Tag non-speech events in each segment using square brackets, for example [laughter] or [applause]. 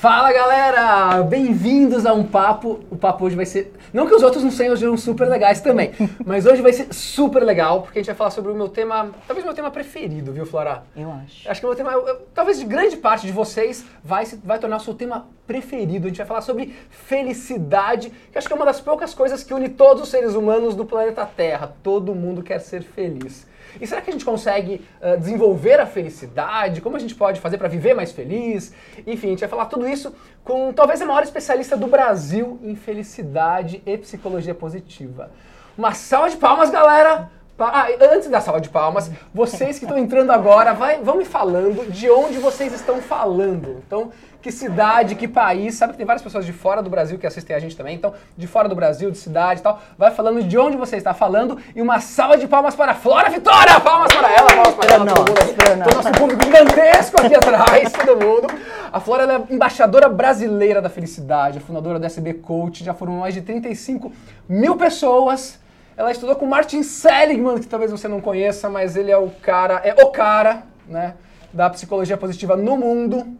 Fala galera! Bem-vindos a um papo. O papo hoje vai ser. Não que os outros não sejam super legais também, [laughs] mas hoje vai ser super legal, porque a gente vai falar sobre o meu tema, talvez o meu tema preferido, viu, Flora? Eu acho. Acho que o meu tema, eu- eu- talvez de grande parte de vocês, vai, se- vai tornar o seu tema preferido. A gente vai falar sobre felicidade, que acho que é uma das poucas coisas que une todos os seres humanos do planeta Terra. Todo mundo quer ser feliz. E será que a gente consegue ah, desenvolver a felicidade? Como a gente pode fazer para viver mais feliz? Enfim, a gente vai falar tudo isso com talvez a maior especialista do Brasil em felicidade e psicologia positiva. Uma salva de palmas, galera! Ah, antes da salva de palmas, vocês que estão entrando agora, vai, vão me falando de onde vocês estão falando. Então, que cidade, que país, sabe que tem várias pessoas de fora do Brasil que assistem a gente também, então, de fora do Brasil, de cidade e tal, vai falando de onde você está falando e uma salva de palmas para a Flora Vitória! Palmas para ela, palmas para ela, todo mundo aqui, todo nosso público gigantesco aqui atrás, todo mundo. A Flora é embaixadora brasileira da felicidade, fundadora do SB Coach, já foram mais de 35 mil pessoas. Ela estudou com Martin Seligman, que talvez você não conheça, mas ele é o cara, é o cara, né, da psicologia positiva no mundo.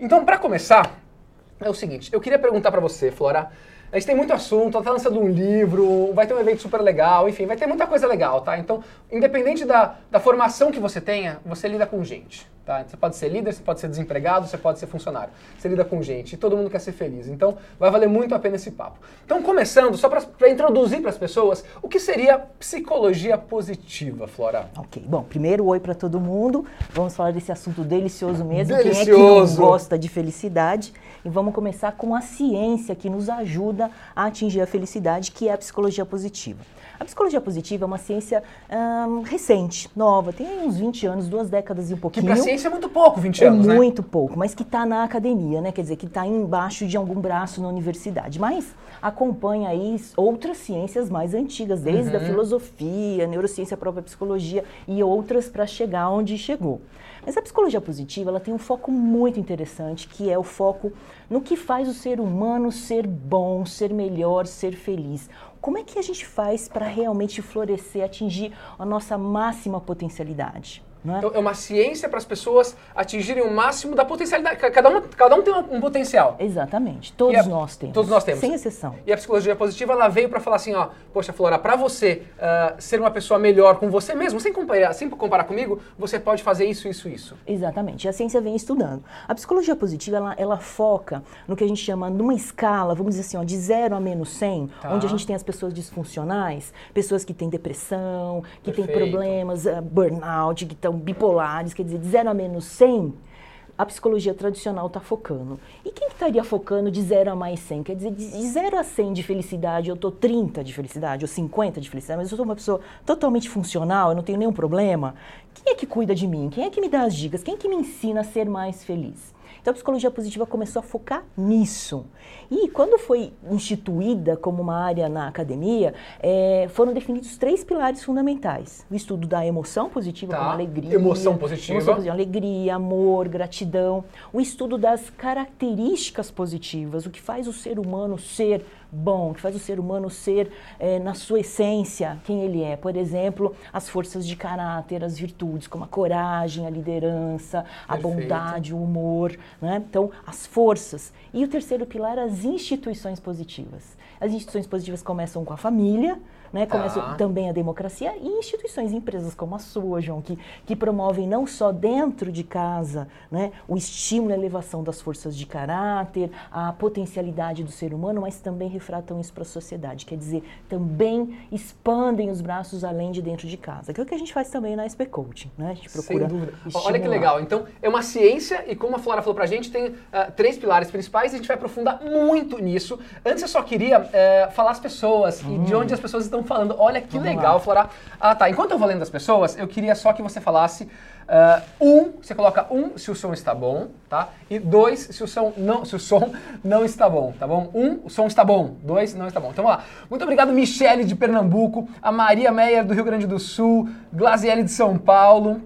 Então, para começar, é o seguinte, eu queria perguntar pra você, Flora. A gente tem muito assunto, ela tá lançando um livro, vai ter um evento super legal, enfim, vai ter muita coisa legal, tá? Então, independente da, da formação que você tenha, você lida com gente, tá? Você pode ser líder, você pode ser desempregado, você pode ser funcionário. Você lida com gente e todo mundo quer ser feliz. Então, vai valer muito a pena esse papo. Então, começando, só para introduzir para as pessoas, o que seria psicologia positiva, Flora? Ok, bom, primeiro oi pra todo mundo. Vamos falar desse assunto delicioso mesmo. Quem é que Delicioso. não gosta de felicidade? E vamos começar com a ciência que nos ajuda a atingir a felicidade, que é a psicologia positiva. A psicologia positiva é uma ciência ahn, recente, nova, tem uns 20 anos, duas décadas e um Que pouquinho. pra ciência é muito pouco, 20 É anos, né? muito pouco, mas que está na academia, né? Quer dizer, que está embaixo de algum braço na universidade. Mas acompanha aí outras ciências mais antigas, desde Uhum. a filosofia, neurociência, a própria psicologia e outras para chegar onde chegou. Mas a psicologia positiva, ela tem um foco muito interessante, que é o foco no que faz o ser humano ser bom, ser melhor, ser feliz. Como é que a gente faz para realmente florescer, atingir a nossa máxima potencialidade? Não é? Então, é uma ciência para as pessoas atingirem o máximo da potencialidade. Ca- Cada um, cada um tem um, potencial. Exatamente. Todos a- nós temos. todos nós temos. Sem exceção. E a psicologia positiva, ela veio para falar assim, ó, poxa, Flora, para você ah, ser uma pessoa melhor com você mesmo, sem comparar, sem comparar comigo, você pode fazer isso, isso, isso. Exatamente. E a ciência vem estudando. A psicologia positiva, ela, ela foca no que a gente chama, numa escala, vamos dizer assim, ó, de 0 a menos 100, Tá. onde a gente tem as pessoas disfuncionais, pessoas que têm depressão, que têm Perfeito. problemas, ah, burnout, que estão bipolares, quer dizer, de 0 a menos 100, a psicologia tradicional está focando. E quem que estaria focando de 0 a mais 100? Quer dizer, de 0 a 100 de felicidade, eu estou 30 de felicidade, ou 50 de felicidade, mas eu sou uma pessoa totalmente funcional, eu não tenho nenhum problema. Quem é que cuida de mim? Quem é que me dá as dicas? Quem é que me ensina a ser mais feliz? Então a psicologia positiva começou a focar nisso. E quando foi instituída como uma área na academia, eh, foram definidos três pilares fundamentais: o estudo da emoção positiva, Tá. como alegria, Emoção positiva. emoção positiva, alegria, amor, gratidão, o estudo das características positivas, o que faz o ser humano ser bom, que faz o ser humano ser, eh, na sua essência, quem ele é. Por exemplo, as forças de caráter, as virtudes, como a coragem, a liderança, a Perfeito. bondade, o humor. Né? Então, as forças. E o terceiro pilar, as instituições positivas. As instituições positivas começam com a família, né? Tá. começam também a democracia e instituições, empresas como a sua, João, que, que promovem não só dentro de casa né, o estímulo e a elevação das forças de caráter, a potencialidade do ser humano, mas também refratam isso para a sociedade. Quer dizer, também expandem os braços além de dentro de casa, que é o que a gente faz também na SP Coaching. Né? A gente procura Sem dúvida. Olha que estimular. legal. Então, é uma ciência e como a Flora falou pra gente, tem ah, três pilares principais e a gente vai aprofundar muito nisso. Antes eu só queria eh, falar as pessoas e de onde as pessoas estão falando. Olha que. Vamos legal, lá. Flora. Ah, tá. Enquanto eu vou lendo as pessoas, eu queria só que você falasse ah, um, você coloca um se o som está bom, tá? E dois se o som não, se o som não está bom, tá bom? Um, o som está bom. Dois, não está bom. Então vamos lá. Muito obrigado, Michele de Pernambuco, a Maria Meyer do Rio Grande do Sul, Glaziele de São Paulo.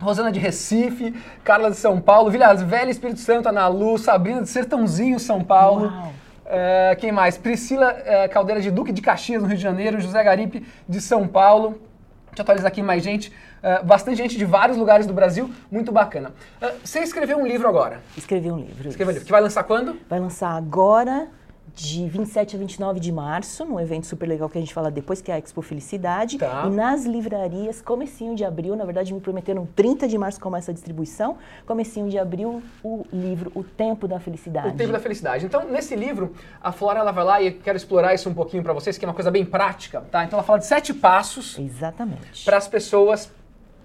Rosana de Recife, Carla de São Paulo, Vilhas Velha, Espírito Santo, Ana Lu, Sabrina de Sertãozinho, São Paulo. Uau. É, quem mais? Priscila é, Caldeira de Duque de Caxias, no Rio de Janeiro, José Garipe de São Paulo. Deixa eu atualizar aqui mais gente. Uh, bastante gente de vários lugares do Brasil. Muito bacana. Uh, você escreveu um livro agora. Escrevi um livro. Escreveu um livro. Que vai lançar quando? Vai lançar agora, de 27 a 29 de março, num evento super legal que a gente fala depois, que é a Expo Felicidade. Tá. E nas livrarias, comecinho de abril, na verdade me prometeram 30 de março começa a distribuição, comecinho de abril, o livro O Tempo da Felicidade. O Tempo da Felicidade. Então, nesse livro, a Flora ela vai lá e eu quero explorar isso um pouquinho para vocês, que é uma coisa bem prática, tá? Então ela fala de sete passos Exatamente. para as pessoas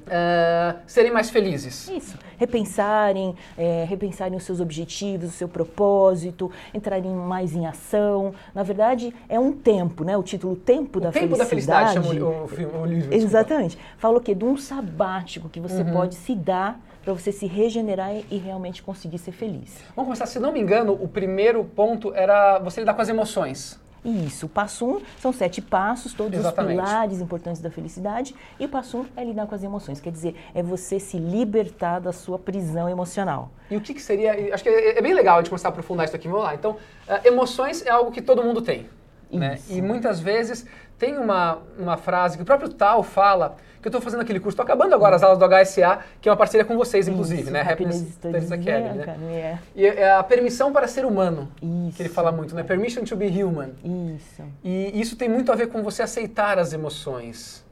uh, serem mais felizes. Isso. Repensarem, é, repensarem os seus objetivos, o seu propósito, entrarem mais em ação. Na verdade, é um tempo, né? O título Tempo O da Tempo Felicidade. da Felicidade chama o, o, filme- o livro. Exatamente. Fala o quê? De um sabático que você pode se dar para você se regenerar e realmente conseguir ser feliz. Vamos começar, se não me engano, o primeiro ponto era você lidar com as emoções. Isso. O passo um são sete passos, todos Exatamente. os pilares importantes da felicidade. E o passo um é lidar com as emoções. Quer dizer, é você se libertar da sua prisão emocional. E o que, que seria. Acho que é, é bem legal a gente começar a aprofundar isso aqui. Vamos lá. Então, eh, emoções é algo que todo mundo tem. Né? E muitas vezes tem uma, uma frase que o próprio Tal fala, que eu estou fazendo aquele curso, estou acabando agora as aulas do HSA, que é uma parceria com vocês, inclusive, Isso, né? Happiness Studies Academy, né? Academy, é. E é a permissão para ser humano, Isso. que ele fala muito, né? Permission to be human. Isso. E isso tem muito a ver com você aceitar as emoções.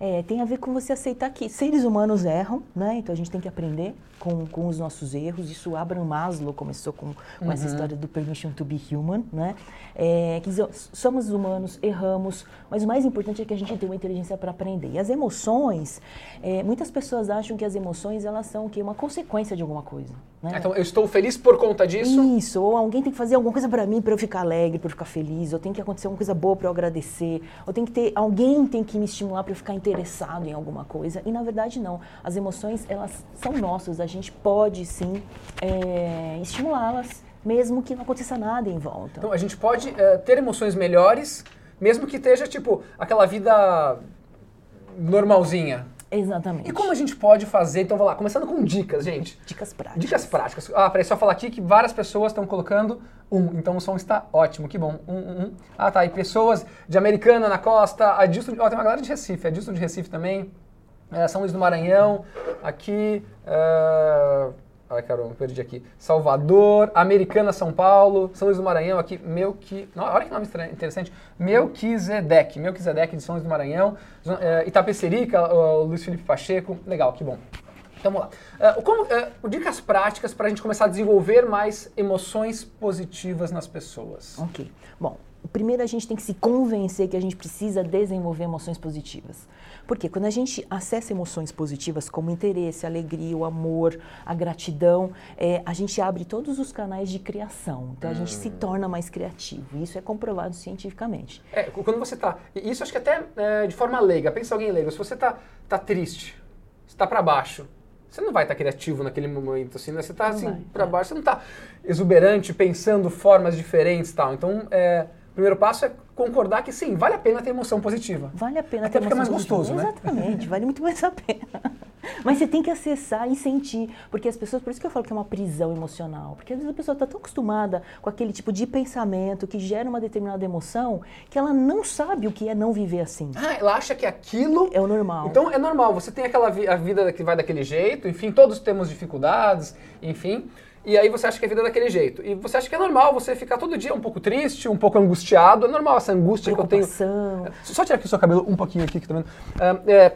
É, tem a ver com você aceitar que seres humanos erram, né? Então a gente tem que aprender com, com os nossos erros. Isso Abraham Maslow começou com, com essa história do permission to be human, né? É, dizer, somos humanos, erramos, mas o mais importante é que a gente tem uma inteligência para aprender. E as emoções, é, muitas pessoas acham que as emoções elas são o quê? uma consequência de alguma coisa. Né? Então, eu estou feliz por conta disso. Isso, ou alguém tem que fazer alguma coisa pra mim para eu ficar alegre, para eu ficar feliz, ou tem que acontecer alguma coisa boa para eu agradecer, ou tem que ter alguém tem que me estimular para eu ficar interessado em alguma coisa. E na verdade não. As emoções elas são nossas, a gente pode sim é, estimulá-las, mesmo que não aconteça nada em volta. Então, a gente pode eh, ter emoções melhores, mesmo que esteja, tipo, aquela vida normalzinha. Exatamente. E como a gente pode fazer? Então, vamos lá, começando com dicas, gente. Dicas práticas. Dicas práticas. Ah, peraí, só falar aqui que várias pessoas estão colocando um, então o som está ótimo, que bom. Um, um, um. Ah, tá, e pessoas de Americana na costa, Adilson, ó, tem uma galera de Recife, Adilson de Recife também, eh, São Luís do Maranhão, aqui, eh, ai caramba, perdi aqui, Salvador, Americana, São Paulo, São Luís do Maranhão, aqui, Melqui, olha que nome interessante, Melquisedeque, Melquisedeque de São Luís do Maranhão, eh, Itapecerica, Luiz Felipe Pacheco, legal, que bom. Então vamos lá. Uh, como, uh, dicas práticas para a gente começar a desenvolver mais emoções positivas nas pessoas. Ok. Bom, primeiro a gente tem que se convencer que a gente precisa desenvolver emoções positivas. Porque quando a gente acessa emoções positivas como interesse, alegria, o amor, a gratidão, é, a gente abre todos os canais de criação. Então a gente se torna mais criativo. Isso é comprovado cientificamente. É, quando você tá. e Isso acho que até é, de forma leiga. Pensa alguém leigo. Se você tá, tá triste, você tá para baixo, você não vai estar criativo naquele momento, assim, né? Você tá Não assim, para é. baixo, você não tá exuberante, pensando formas diferentes e tal. Então, é, primeiro passo é concordar que sim, vale a pena ter emoção positiva. Vale a pena Até ter fica mais emoção gostoso, positiva. né? Exatamente, vale muito mais a pena. [laughs] Mas você tem que acessar e sentir, porque as pessoas, por isso que eu falo que é uma prisão emocional, porque às vezes a pessoa está tão acostumada com aquele tipo de pensamento que gera uma determinada emoção que ela não sabe o que é não viver assim. Ah, ela acha que aquilo É o normal. Então é normal, você tem aquela vi- a vida que vai daquele jeito, enfim, todos temos dificuldades, enfim. E aí você acha que a vida é daquele jeito. E você acha que é normal você ficar todo dia um pouco triste, um pouco angustiado. É normal essa angústia que eu tenho. Preocupação. Só tirar aqui o seu cabelo um pouquinho aqui, que tá vendo? Ah, é,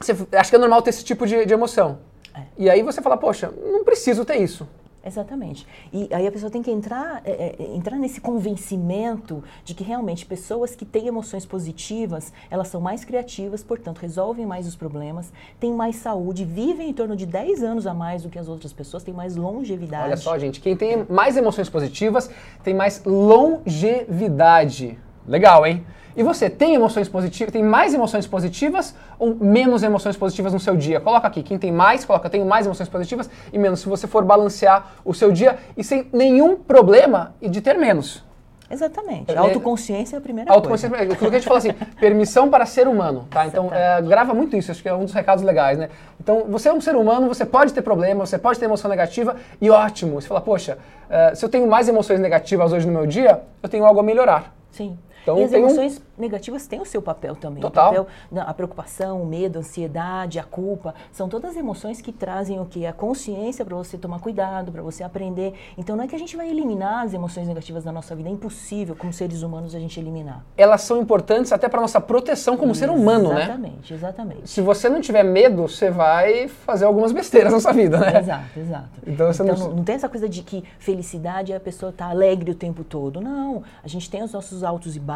você acha que é normal ter esse tipo de, de emoção. É. E aí você fala, poxa, não preciso ter isso. Exatamente. E aí a pessoa tem que entrar, é, é, entrar nesse convencimento de que realmente pessoas que têm emoções positivas, elas são mais criativas, portanto, resolvem mais os problemas, têm mais saúde, vivem em torno de 10 anos a mais do que as outras pessoas, têm mais longevidade. Olha só, gente, quem tem mais emoções positivas tem mais longevidade. Legal, hein? E você tem emoções positivas, tem mais emoções positivas ou menos emoções positivas no seu dia? Coloca aqui, quem tem mais, coloca tenho mais emoções positivas e menos, se você for balancear o seu dia e sem nenhum problema de ter menos. Exatamente. É, A autoconsciência é a primeira Autoconsciência, coisa. aquilo que a gente fala assim, [laughs] permissão para ser humano, tá? Então, é, grava muito isso, acho que é um dos recados legais, né? Então, você é um ser humano, você pode ter problema, você pode ter emoção negativa e ótimo. Você fala, poxa, é, se eu tenho mais emoções negativas hoje no meu dia, eu tenho algo a melhorar. Sim. Então, e as emoções um... negativas têm o seu papel também. Total. Papel, a preocupação, o medo, a ansiedade, a culpa, são todas emoções que trazem o que? A consciência para você tomar cuidado, para você aprender. Então não é que a gente vai eliminar as emoções negativas da nossa vida, é impossível, como seres humanos, a gente eliminar. Elas são importantes até para nossa proteção como ser humano, exatamente, né? Exatamente, exatamente. Se você não tiver medo, você vai fazer algumas besteiras na sua vida, né? Exato, exato. Então, então não... não... tem essa coisa de que felicidade é a pessoa estar tá alegre o tempo todo. Não, a gente tem os nossos altos e baixos.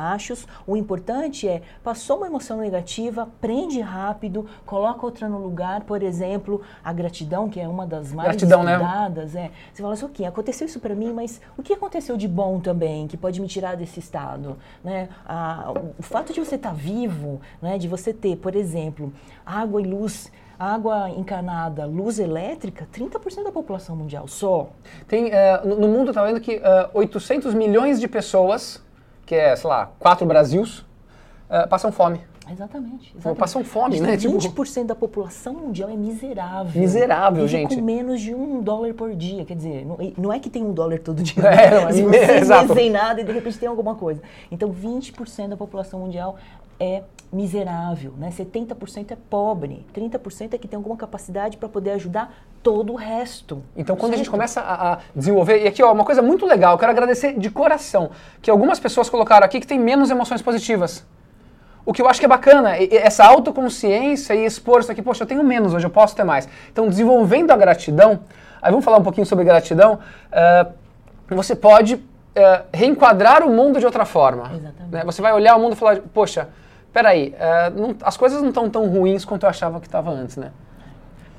O importante é, passou uma emoção negativa, prende rápido, coloca outra no lugar. Por exemplo, a gratidão, que é uma das mais gratidão, estudadas. Né? É. Você fala assim, ok, aconteceu isso para mim, mas o que aconteceu de bom também, que pode me tirar desse estado? Né? Ah, o fato de você estar tá vivo, né? de você ter, por exemplo, água e luz água encanada, luz elétrica, 30% da população mundial só. Tem, uh, no mundo, está vendo que uh, eh, 800 milhões de pessoas, que é, sei lá, quatro Brasils, uh, passam fome. Exatamente. exatamente. Passam fome, né? 20% tipo... da população mundial é miserável. Miserável, Vive gente. com menos de um dólar por dia. Quer dizer, não, não é que tem um dólar todo dia. [laughs] É, mas [laughs] você não tem nada e de repente tem alguma coisa. Então, 20% da população mundial é miserável, né? 70% é pobre, 30% é que tem alguma capacidade para poder ajudar todo o resto. Então, quando certo? a gente começa a, a, desenvolver, e aqui ó, uma coisa muito legal, eu quero agradecer de coração, que algumas pessoas colocaram aqui que tem menos emoções positivas. O que eu acho que é bacana, essa autoconsciência e expor isso aqui, poxa, eu tenho menos hoje, eu posso ter mais. Então, desenvolvendo a gratidão, aí vamos falar um pouquinho sobre gratidão, uh, você pode uh, reenquadrar o mundo de outra forma. Exatamente. Né? Você vai olhar o mundo e falar, poxa, peraí, uh, não, as coisas não estão tão ruins quanto eu achava que estava antes, né?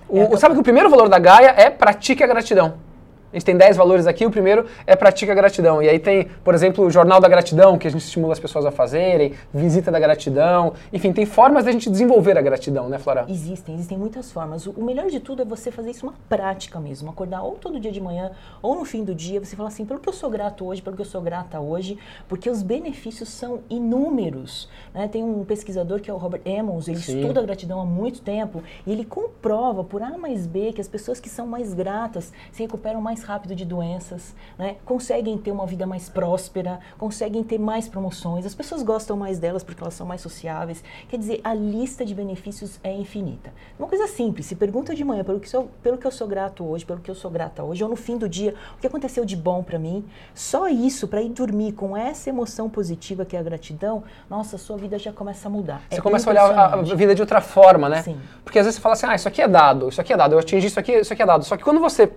O, é, sabe que o primeiro valor da Gaia é pratique a gratidão. A gente tem 10 valores aqui, o primeiro é pratica gratidão. E aí tem, por exemplo, o Jornal da Gratidão, que a gente estimula as pessoas a fazerem, visita da gratidão. Enfim, tem formas da gente desenvolver a gratidão, né, Flora? Existem, existem muitas formas. O melhor de tudo é você fazer isso uma prática mesmo. Acordar ou todo dia de manhã, ou no fim do dia, você falar assim, pelo que eu sou grato hoje, pelo que eu sou grata hoje, porque os benefícios são inúmeros. Né? Tem um pesquisador que é o Robert Emmons, ele Sim. estuda a gratidão há muito tempo, e ele comprova por A mais B que as pessoas que são mais gratas se recuperam mais mais rápido de doenças, né? conseguem ter uma vida mais próspera, conseguem ter mais promoções, as pessoas gostam mais delas porque elas são mais sociáveis. Quer dizer, a lista de benefícios é infinita. Uma coisa simples, se pergunta de manhã pelo que, sou, pelo que eu sou grato hoje, pelo que eu sou grata hoje, ou no fim do dia, o que aconteceu de bom para mim, só isso, para ir dormir com essa emoção positiva que é a gratidão, nossa, a sua vida já começa a mudar. Você é começa a olhar a vida de outra forma, né? Sim. Porque às vezes você fala assim, ah, isso aqui é dado, isso aqui é dado, eu atingi isso aqui, isso aqui é dado. Só que quando você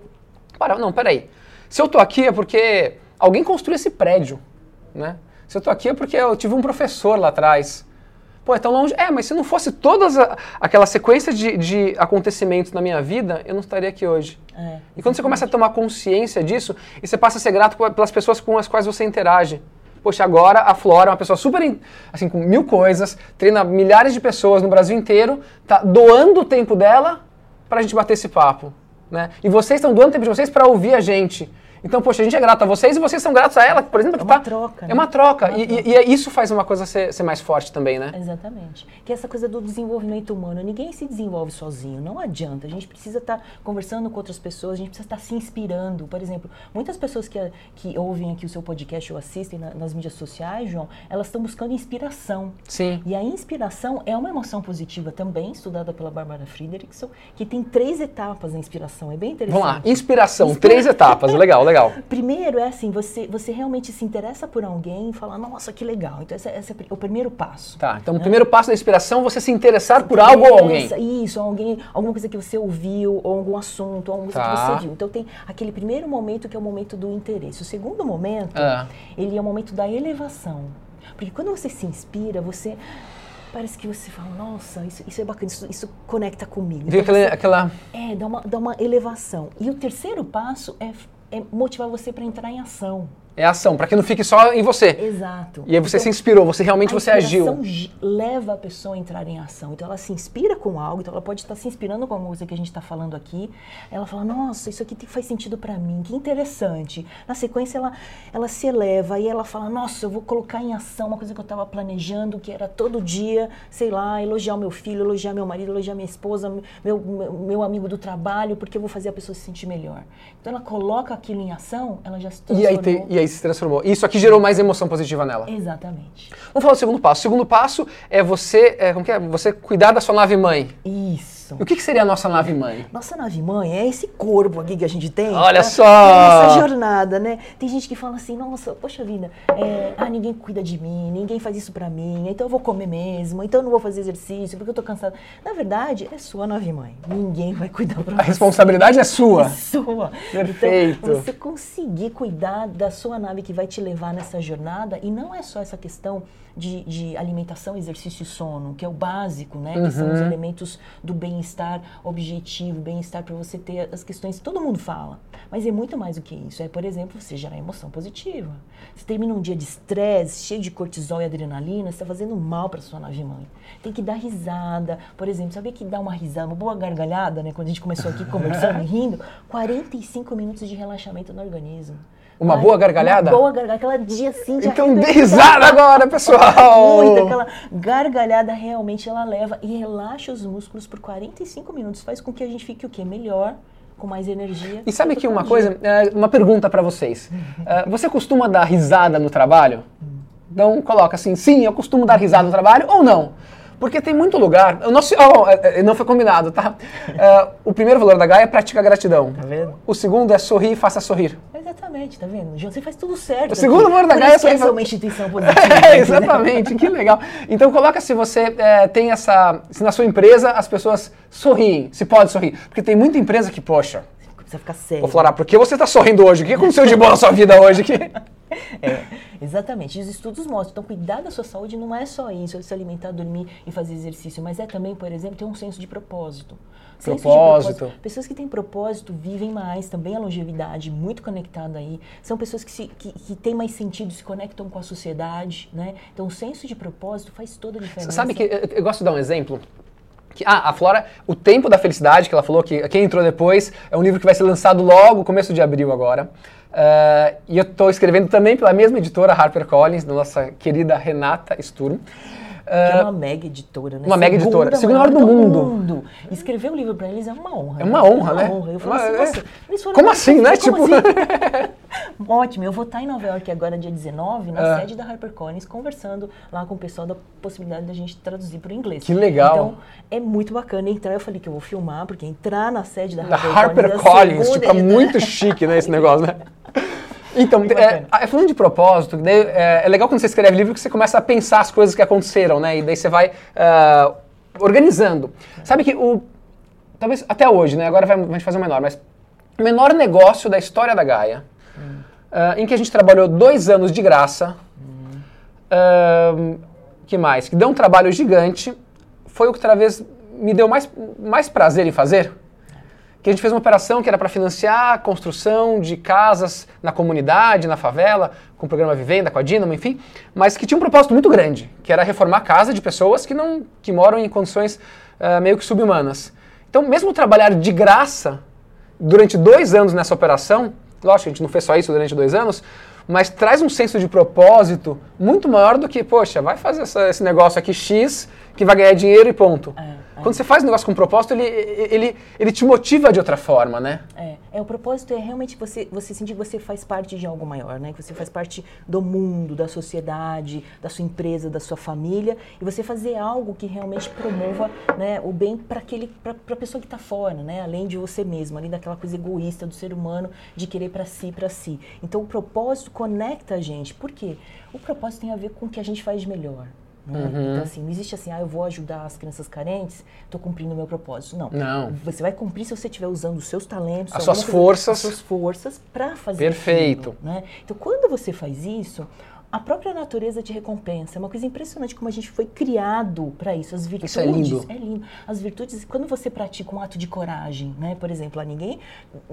para, não, peraí. Se eu tô aqui é porque alguém construiu esse prédio, né? Se eu tô aqui é porque eu tive um professor lá atrás. Pô, é tão longe. É, mas se não fosse toda aquela sequência de, de, acontecimentos na minha vida, eu não estaria aqui hoje. É, e quando você começa a tomar consciência disso, e você passa a ser grato pelas pessoas com as quais você interage. Poxa, agora a Flora é uma pessoa super, assim, com mil coisas, treina milhares de pessoas no Brasil inteiro, tá doando o tempo dela para a gente bater esse papo. Né? E vocês estão doando tempo de vocês para ouvir a gente. Então, poxa, a gente é grato a vocês e vocês são gratos a ela, por exemplo, é uma tá, troca. É uma troca. É uma e, troca. E, e, isso faz uma coisa ser, ser, mais forte também, né? Exatamente. Que é essa coisa do desenvolvimento humano. Ninguém se desenvolve sozinho, não adianta. A gente precisa estar tá conversando com outras pessoas, a gente precisa estar tá se inspirando. Por exemplo, muitas pessoas que, que ouvem aqui o seu podcast ou assistem na, nas mídias sociais, João, elas estão buscando inspiração. Sim. E a inspiração é uma emoção positiva também, estudada pela Barbara Friedrichson, que tem três etapas na inspiração. É bem interessante. Vamos lá, inspiração, Inspira... três etapas. Legal, legal. [laughs] Primeiro, Primeiro é assim, você, você realmente se interessa por alguém e fala, nossa, que legal. Então esse, esse é o primeiro passo. Tá, então né? o primeiro passo da inspiração é você se interessar se por algo ou alguém. Isso, alguém, alguma coisa que você ouviu, ou algum assunto, ou alguma coisa tá. que você viu. Então tem aquele primeiro momento que é o momento do interesse. O segundo momento, é. ele é o momento da elevação. Porque quando você se inspira, você parece que você fala, nossa, isso, isso é bacana, isso, isso conecta comigo. Então, aquela, você, aquela... É, dá uma, dá uma elevação. E o terceiro passo é é motivar você para entrar em ação. É ação, para que não fique só em você. Exato. E aí você então, se inspirou, você realmente você agiu. A leva a pessoa a entrar em ação. Então ela se inspira com algo, então ela pode estar se inspirando com alguma coisa que a gente está falando aqui. Ela fala, nossa, isso aqui faz sentido para mim, que interessante. Na sequência ela, ela se eleva e ela fala, nossa, eu vou colocar em ação uma coisa que eu estava planejando, que era todo dia, sei lá, elogiar o meu filho, elogiar meu marido, elogiar minha esposa, meu, meu, meu amigo do trabalho, porque eu vou fazer a pessoa se sentir melhor. Então ela coloca aquilo em ação, ela já se transformou. E aí tem, e aí fez, se transformou. E isso aqui gerou mais emoção positiva nela. Exatamente. Vamos falar do segundo passo. O segundo passo é você, é, como que é? Você cuidar da sua nave mãe. Isso. E o que, que seria a nossa nave mãe? Nossa nave mãe é esse corpo aqui que a gente tem. Olha tá? só! É a nossa jornada, né? Tem gente que fala assim, nossa, poxa vida, é, ah, ninguém cuida de mim, ninguém faz isso pra mim, então eu vou comer mesmo, então eu não vou fazer exercício porque eu tô cansada. Na verdade, é sua nave mãe. Ninguém vai cuidar pra A você. responsabilidade é sua. É [laughs] sua. Perfeito. Então, você conseguir cuidar da sua nave que vai te levar nessa jornada, e não é só essa questão de, de alimentação, exercício e sono, que é o básico, né? Que são os Uhum. elementos do bem-estar objetivo, bem-estar para você ter as questões que todo mundo fala. Mas é muito mais do que isso. É, por exemplo, você gerar emoção positiva. Você termina um dia de estresse, cheio de cortisol e adrenalina, você está fazendo mal para sua nave mãe. Tem que dar risada. Por exemplo, sabia que dar uma risada, uma boa gargalhada, né? Quando a gente começou aqui conversando e rindo, 45 minutos de relaxamento no organismo. Uma Ai, boa gargalhada? Uma boa gargalhada, aquela dia assim de Então dê risada agora, pessoal! [laughs] Muito, aquela gargalhada realmente ela leva e relaxa os músculos por 45 minutos. Faz com que a gente fique o quê? Melhor, com mais energia. E sabe que uma dia. coisa, é, uma pergunta pra vocês. É, você costuma dar risada no trabalho? Então coloca assim, sim, eu costumo dar risada no trabalho ou não? Porque tem muito lugar. O nosso, oh, não foi combinado, tá? É, o primeiro valor da Gaia é praticar gratidão. Tá vendo? O segundo é sorrir e faça sorrir. Exatamente, tá vendo? Você faz tudo certo. O segundo valor da Gaia é é uma instituição [laughs] positiva. É, entendeu? exatamente, que legal. Então coloca se você é, tem essa. Se na sua empresa as pessoas sorriem, se pode sorrir. Porque tem muita empresa que, poxa, Precisa ficar sério. Ô Flora, por que você está sorrindo hoje? O que aconteceu de bom na sua vida hoje? [laughs] Que... É, exatamente. Os estudos mostram. Então, cuidar da sua saúde não é só isso, é se alimentar, dormir e fazer exercício, mas é também, por exemplo, ter um senso de propósito. Senso de Propósito. Pessoas que têm propósito vivem mais, também a longevidade, muito conectada aí. São pessoas que, se, que, que têm mais sentido, se conectam com a sociedade, né? Então, o senso de propósito faz toda a diferença. Sabe que eu, eu gosto de dar um exemplo? Que, ah, a Flora, O Tempo da Felicidade, que ela falou que quem entrou depois, é um livro que vai ser lançado logo, começo de abril agora. Ah, e eu estou escrevendo também pela mesma editora, HarperCollins, nossa querida Renata Sturm. Que é Ah, uma mega editora, né? uma mega editora. Segunda maior maior do mundo. Escrever um livro para eles é uma honra. É uma né? honra, é uma né? honra. Eu falo Uma- assim, é. Como assim, né? como Tipo- assim? [laughs] Ótimo, eu vou estar em Nova York agora, dia 19, na É. sede da HarperCollins, conversando lá com o pessoal da possibilidade da gente traduzir para o inglês. Que legal. Então, é muito bacana entrar. Eu falei que eu vou filmar, porque entrar na sede da Da HarperCollins. é HarperCollins, segunda tipo, é editora. muito chique, né, esse [laughs] negócio, né? [laughs] Então, é, é, falando de propósito, daí, é, é legal quando você escreve livro que você começa a pensar as coisas que aconteceram, né? E daí você vai ah, organizando. Sabe que o. Talvez até hoje, né? Agora vai, vai fazer o menor, mas o menor negócio da história da Gaia, ah, em que a gente trabalhou dois anos de graça, ah, que mais? Que deu um trabalho gigante, foi o que talvez me deu mais, mais prazer em fazer que a gente fez uma operação que era para financiar a construção de casas na comunidade, na favela, com o programa Vivenda, com a Dinamo, enfim, mas que tinha um propósito muito grande, que era reformar a casa de pessoas que não que moram em condições ah, meio que subhumanas. Então, mesmo trabalhar de graça durante dois anos nessa operação, lógico, a gente não fez só isso durante dois anos, mas traz um senso de propósito muito maior do que, poxa, vai fazer essa- esse negócio aqui X que vai ganhar dinheiro e ponto. É. Quando você faz um negócio com propósito, ele, ele, ele te motiva de outra forma, né? É, é, o propósito é realmente você, você sentir que você faz parte de algo maior, né? Que você faz parte do mundo, da sociedade, da sua empresa, da sua família, e você fazer algo que realmente promova né, o bem para aquele para a pessoa que está fora, né? Além de você mesmo, além daquela coisa egoísta do ser humano de querer para si, para si. Então o propósito conecta a gente. Por quê? O propósito tem a ver com o que a gente faz de melhor. Né? Uhum. Então, assim, não existe assim, ah, eu vou ajudar as crianças carentes, estou cumprindo o meu propósito. Não. Não. Você vai cumprir se você estiver usando os seus talentos, As suas coisa- forças. as suas forças para fazer Perfeito. aquilo, né? Então, quando você faz isso, a própria natureza te recompensa. É uma coisa impressionante como a gente foi criado para isso. As virtudes. Isso é lindo. É lindo. As virtudes, quando você pratica um ato de coragem, né? Por exemplo, a ninguém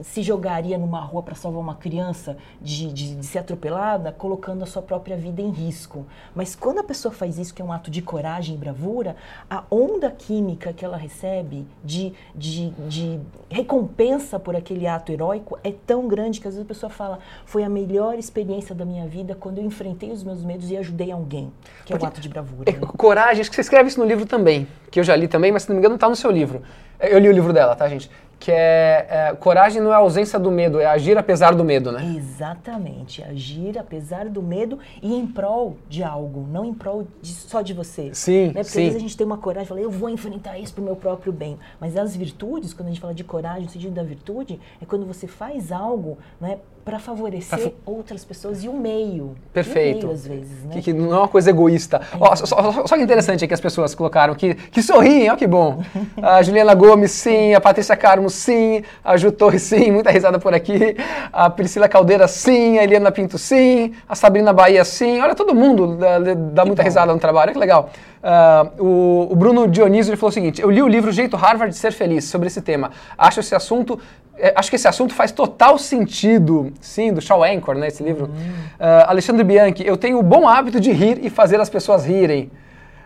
se jogaria numa rua para salvar uma criança de, de, de ser atropelada, colocando a sua própria vida em risco. Mas quando a pessoa faz isso, que é um ato de coragem e bravura, a onda química que ela recebe de, de, de recompensa por aquele ato heróico é tão grande que às vezes a pessoa fala: foi a melhor experiência da minha vida quando eu enfrentei os meus medos e ajudei alguém. Que é Porque- um ato de bravura. É, né? coragem, acho que você escreve isso no livro também, que eu já li também, mas se não me engano está no seu livro. Eu li o livro dela, tá, gente? que é, é, coragem não é ausência do medo, é agir apesar do medo, né? Exatamente, agir apesar do medo e em prol de algo, não em prol de, só de você. Sim, né? Porque sim. às vezes a gente tem uma coragem, fala, eu vou enfrentar isso pro meu próprio bem. Mas as virtudes, quando a gente fala de coragem, no sentido da virtude, é quando você faz algo, né, para favorecer Pra fa- outras pessoas e o meio. Perfeito. Meio, às vezes, né? Que, que não é uma coisa egoísta. Ó, só, só- só que interessante é que as pessoas colocaram que, que sorriem, ó que bom. A [laughs] Juliana Gomes, sim. A Patrícia Carmo, sim. A Ju Torres, sim. Muita risada por aqui. A Priscila Caldeira, sim. A Eliana Pinto, sim. A Sabrina Bahia, sim. Olha, todo mundo dá, dá muita bom. risada no trabalho. Olha que legal. Ah, o, o Bruno Dionísio ele falou o seguinte: Eu li o livro Jeito Harvard de Ser Feliz sobre esse tema. Acho esse assunto. É, Acho que esse assunto faz total sentido. Sim, do Shaw Anchor, né? Esse livro. Ah, Alexandre Bianchi, eu tenho o bom hábito de rir e fazer as pessoas rirem.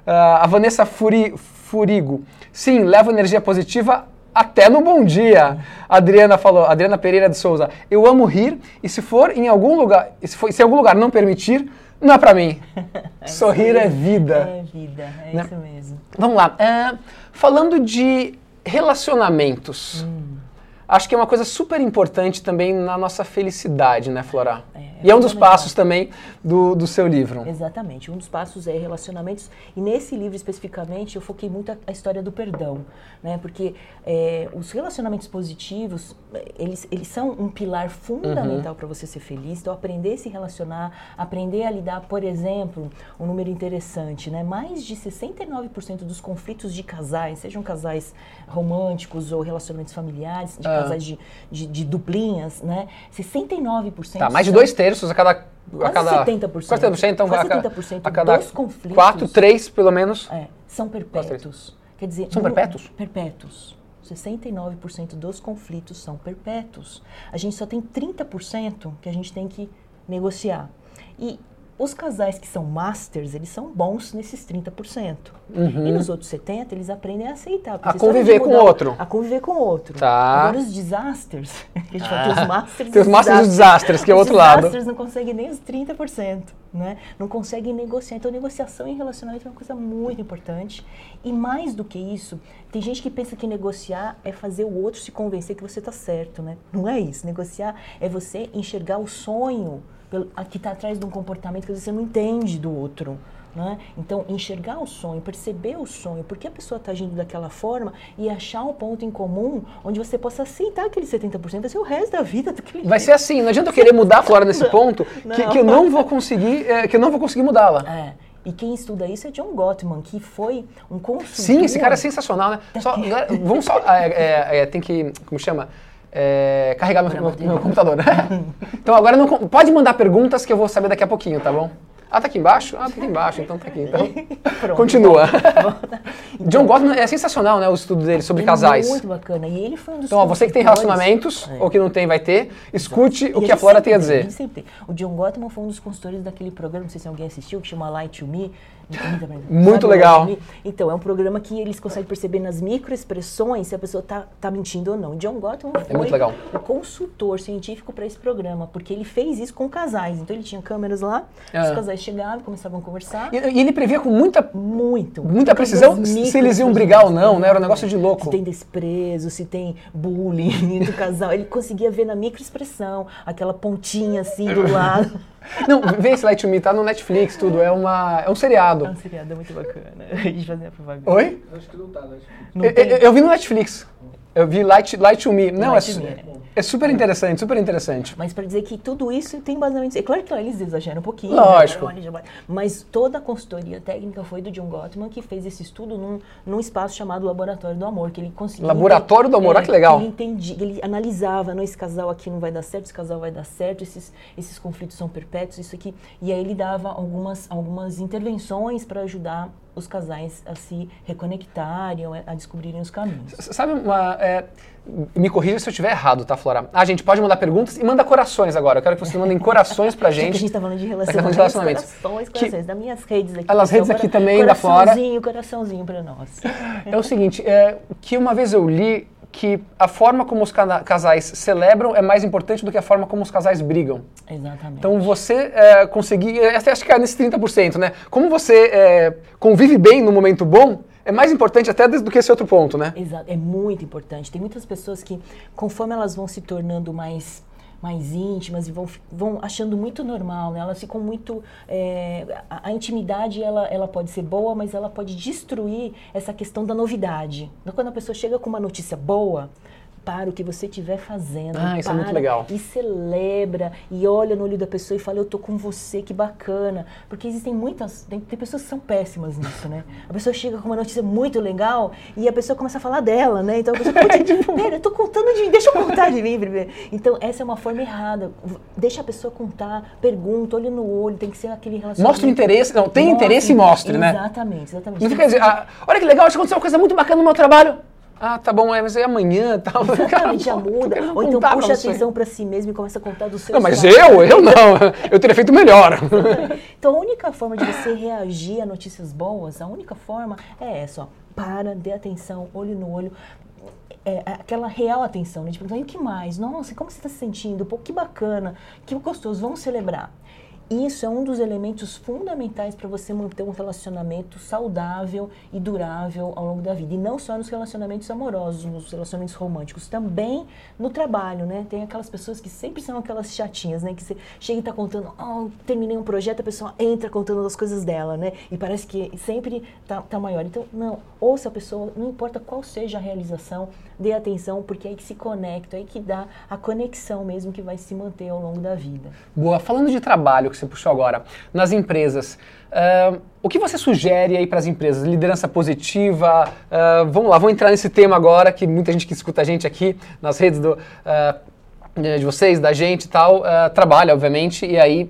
Ah, a Vanessa Furi- Furigo, sim, levo energia positiva até no bom dia. A Adriana falou, Adriana Pereira de Souza, eu amo rir e se for em algum lugar, se, for, se algum lugar não permitir, não é pra mim. [laughs] Sorrir é vida. É vida, é Né? isso mesmo. Vamos lá. é, falando de relacionamentos, acho que é uma coisa super importante também na nossa felicidade, né, Flora? É, e é um dos passos também do, do seu livro. Exatamente. Um dos passos é relacionamentos. E nesse livro especificamente eu foquei muito a, a história do perdão, né? Porque é, os relacionamentos positivos eles, eles são um pilar fundamental para você ser feliz. Então aprender a se relacionar, aprender a lidar, por exemplo, um número interessante, né? Mais de 69% dos conflitos de casais, sejam casais românticos ou relacionamentos familiares, de Ah. casais de, de, de duplinhas, né? 69% Tá, mais de dois terços a cada. A Quase cada 70%. Quase 70%, então Quase a cada, 70% a cada dos conflitos. quatro, três, pelo menos. É, são perpétuos. Quer dizer, São no- perpétuos? Perpétuos. 69% dos conflitos são perpétuos. A gente só tem 30% que a gente tem que negociar. E os casais que são masters, eles são bons nesses 30%. E nos outros 70%, eles aprendem a aceitar. Uhum. A conviver com o mudar- outro. A conviver com o outro. Tá. Agora os desasters, que [laughs] a gente fala, tem os masters Tem os masters e os desastres, que é o Os outro lado. desastres não conseguem nem os 30%, né? Não conseguem negociar. Então, negociação em relacionamento é uma coisa muito importante. E mais do que isso, tem gente que pensa que negociar é fazer o outro se convencer que você está certo, né? Não é isso. Negociar é você enxergar o sonho que está atrás de um comportamento que às vezes você não entende do outro. Né? Então, enxergar o sonho, perceber o sonho, por que a pessoa está agindo daquela forma e achar um ponto em comum onde você possa aceitar aquele 70%, vai ser o resto da vida daquele Vai ser assim, não adianta eu querer mudar a Flora nesse [laughs] ponto que, Não. que eu não vou conseguir, é, que eu não vou conseguir mudá-la. É. E quem estuda isso é John Gottman, que foi um consultor. Sim, esse cara é sensacional, né? Só, galera, vamos só. é, [laughs] é, tem que. Como chama? É, carregar meu, meu- meu computador. [laughs] então agora não, pode mandar perguntas que eu vou saber daqui a pouquinho, tá bom? Ah, tá aqui embaixo? Ah, tá aqui embaixo, então tá aqui. Então, [laughs] Pronto, continua. [laughs] volta. John Gottman é sensacional, né? O estudo dele sobre Ele casais. É muito bacana. E ele foi um dos Então, ó, você que tem relacionamentos, É. ou que não tem, vai ter, escute E o que ele a Flora tem a dizer. sempre tem. O John Gottman foi um dos consultores daquele programa, não sei se alguém assistiu, que chama Light to Me. Muito legal. Então, é um programa que eles conseguem perceber nas microexpressões se a pessoa tá, tá mentindo ou não. John Gottman foi É muito legal. o consultor científico para esse programa, porque ele fez isso com casais. Então, ele tinha câmeras lá, Ah. os casais chegavam, começavam a conversar. E, e ele previa com muita. Muito. Muita precisão se eles iam brigar ou não, né? Era um negócio de louco. Se tem desprezo, se tem bullying [laughs] do casal. Ele conseguia ver na microexpressão, aquela pontinha assim do [laughs] lado. Não, vê esse Light Me, tá no Netflix, tudo. É, uma, é um É seriado. um seriado muito bacana. [laughs] A gente fazia propaganda. Oi? Acho que não tá, né? Não Eu, eu- eu vi no Netflix. Eu vi Light, Light to Me. Não, é, Light su- Me, é super interessante, super interessante. Mas para dizer que tudo isso tem embasamento. É claro que lá eles exageram um pouquinho. Lógico. né? Mas toda a consultoria técnica foi do John Gottman, que fez esse estudo num, num espaço chamado Laboratório do Amor, que ele conseguia. Laboratório do Amor, olha que legal. Ele entendia, ele analisava, não, esse casal aqui não vai dar certo, esse casal vai dar certo, esses, esses conflitos são perpétuos, isso aqui. E aí ele dava algumas, algumas intervenções para ajudar os casais a se reconectarem, a descobrirem os caminhos. Sabe uma. é, me corrija se eu estiver errado, tá, Flora? Ah, gente, pode mandar perguntas e manda corações agora. Eu quero que vocês mandem corações pra [laughs] que a gente. gente tá falando de falando de relacionamentos, relacionamentos. corações, Que- corações, das minhas redes aqui. Nas redes aqui também, da Flora. Coraçãozinho, coraçãozinho pra nós. É o seguinte, é, que uma vez eu li que a forma como os casais celebram é mais importante do que a forma como os casais brigam. Exatamente. Então você é, conseguir, até acho que é nesse 30%, né? Como você é, convive bem no momento bom, é mais importante até do que esse outro ponto, né? Exato, é muito importante. Tem muitas pessoas que, conforme elas vão se tornando mais mais íntimas e vão, vão achando muito normal, né? Elas ficam muito... É, a, a, intimidade, ela, ela pode ser boa, mas ela pode destruir essa questão da novidade. Então, quando a pessoa chega com uma notícia boa, para o que você estiver fazendo. Ah, isso é muito legal. E celebra, e olha no olho da pessoa e fala, eu tô com você, que bacana. Porque existem muitas, tem, tem pessoas que são péssimas nisso, né? A pessoa chega com uma notícia muito legal e a pessoa começa a falar dela, né? Então a pessoa, [laughs] tipo, pera, eu tô contando de mim, deixa eu contar de mim primeiro. Então essa é uma forma errada. Deixa a pessoa contar, pergunta, olha no olho, tem que ser aquele relacionamento. Mostra o interesse, não, tem mostre, interesse e mostre, né? Exatamente, exatamente. Não fica dizer, ah, olha que legal, aconteceu uma coisa muito bacana no meu trabalho. Ah, tá bom, é, mas é amanhã [laughs] tal. Exatamente, já muda. Ou então puxa atenção para si mesmo e começa a contar do seu Não, mas eu, eu não. [laughs] Eu teria feito melhor. [laughs] então a única forma de você reagir a notícias boas, a única forma é essa, ó. Para, dê atenção, olho no olho. É, aquela real atenção, né? De perguntar, e o que mais? Nossa, como você está se sentindo? Pô, que bacana, que gostoso, vamos celebrar. Isso é um dos elementos fundamentais para você manter um relacionamento saudável e durável ao longo da vida. E não só nos relacionamentos amorosos, nos relacionamentos românticos, também no trabalho, né? Tem aquelas pessoas que sempre são aquelas chatinhas, né? Que você chega e está contando, oh, terminei um projeto, a pessoa entra contando as coisas dela, né? E parece que sempre tá, tá maior. Então, não, ouça a pessoa, não importa qual seja a realização, dê atenção, porque é aí que se conecta, é aí que dá a conexão mesmo que vai se manter ao longo da vida. Boa. Falando de trabalho, que você puxou agora, nas empresas. Uh, o que você sugere aí para as empresas? Liderança positiva? Uh, vamos lá, vamos entrar nesse tema agora, que muita gente que escuta a gente aqui nas redes do, uh, de vocês, da gente e tal, trabalha, obviamente, e aí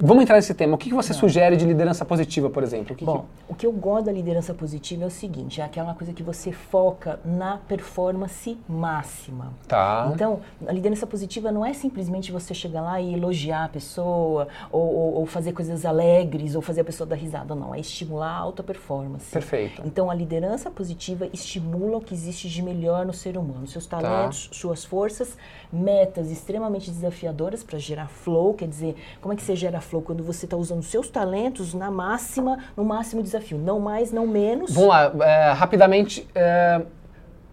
Vamos entrar nesse tema. O que, que você Não. sugere de liderança positiva, por exemplo? O que Bom, que... o que eu gosto da liderança positiva é o seguinte: é aquela coisa que você foca na performance máxima. Tá. Então, a liderança positiva não é simplesmente você chegar lá e elogiar a pessoa, ou, ou, ou fazer coisas alegres, ou fazer a pessoa dar risada. Não, é estimular a alta performance. Perfeito. Então, a liderança positiva estimula o que existe de melhor no ser humano. Seus tá. talentos, tá. suas forças, metas extremamente desafiadoras para gerar flow, quer dizer, como é que você gera flow quando você está usando seus talentos na máxima, no máximo desafio, não mais, não menos. Vamos lá, é, rapidamente, é,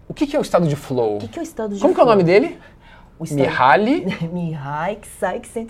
o que, que, é o estado de flow? O que, que é o estado de Como flow? Como é o nome dele? O Mihaly? [laughs]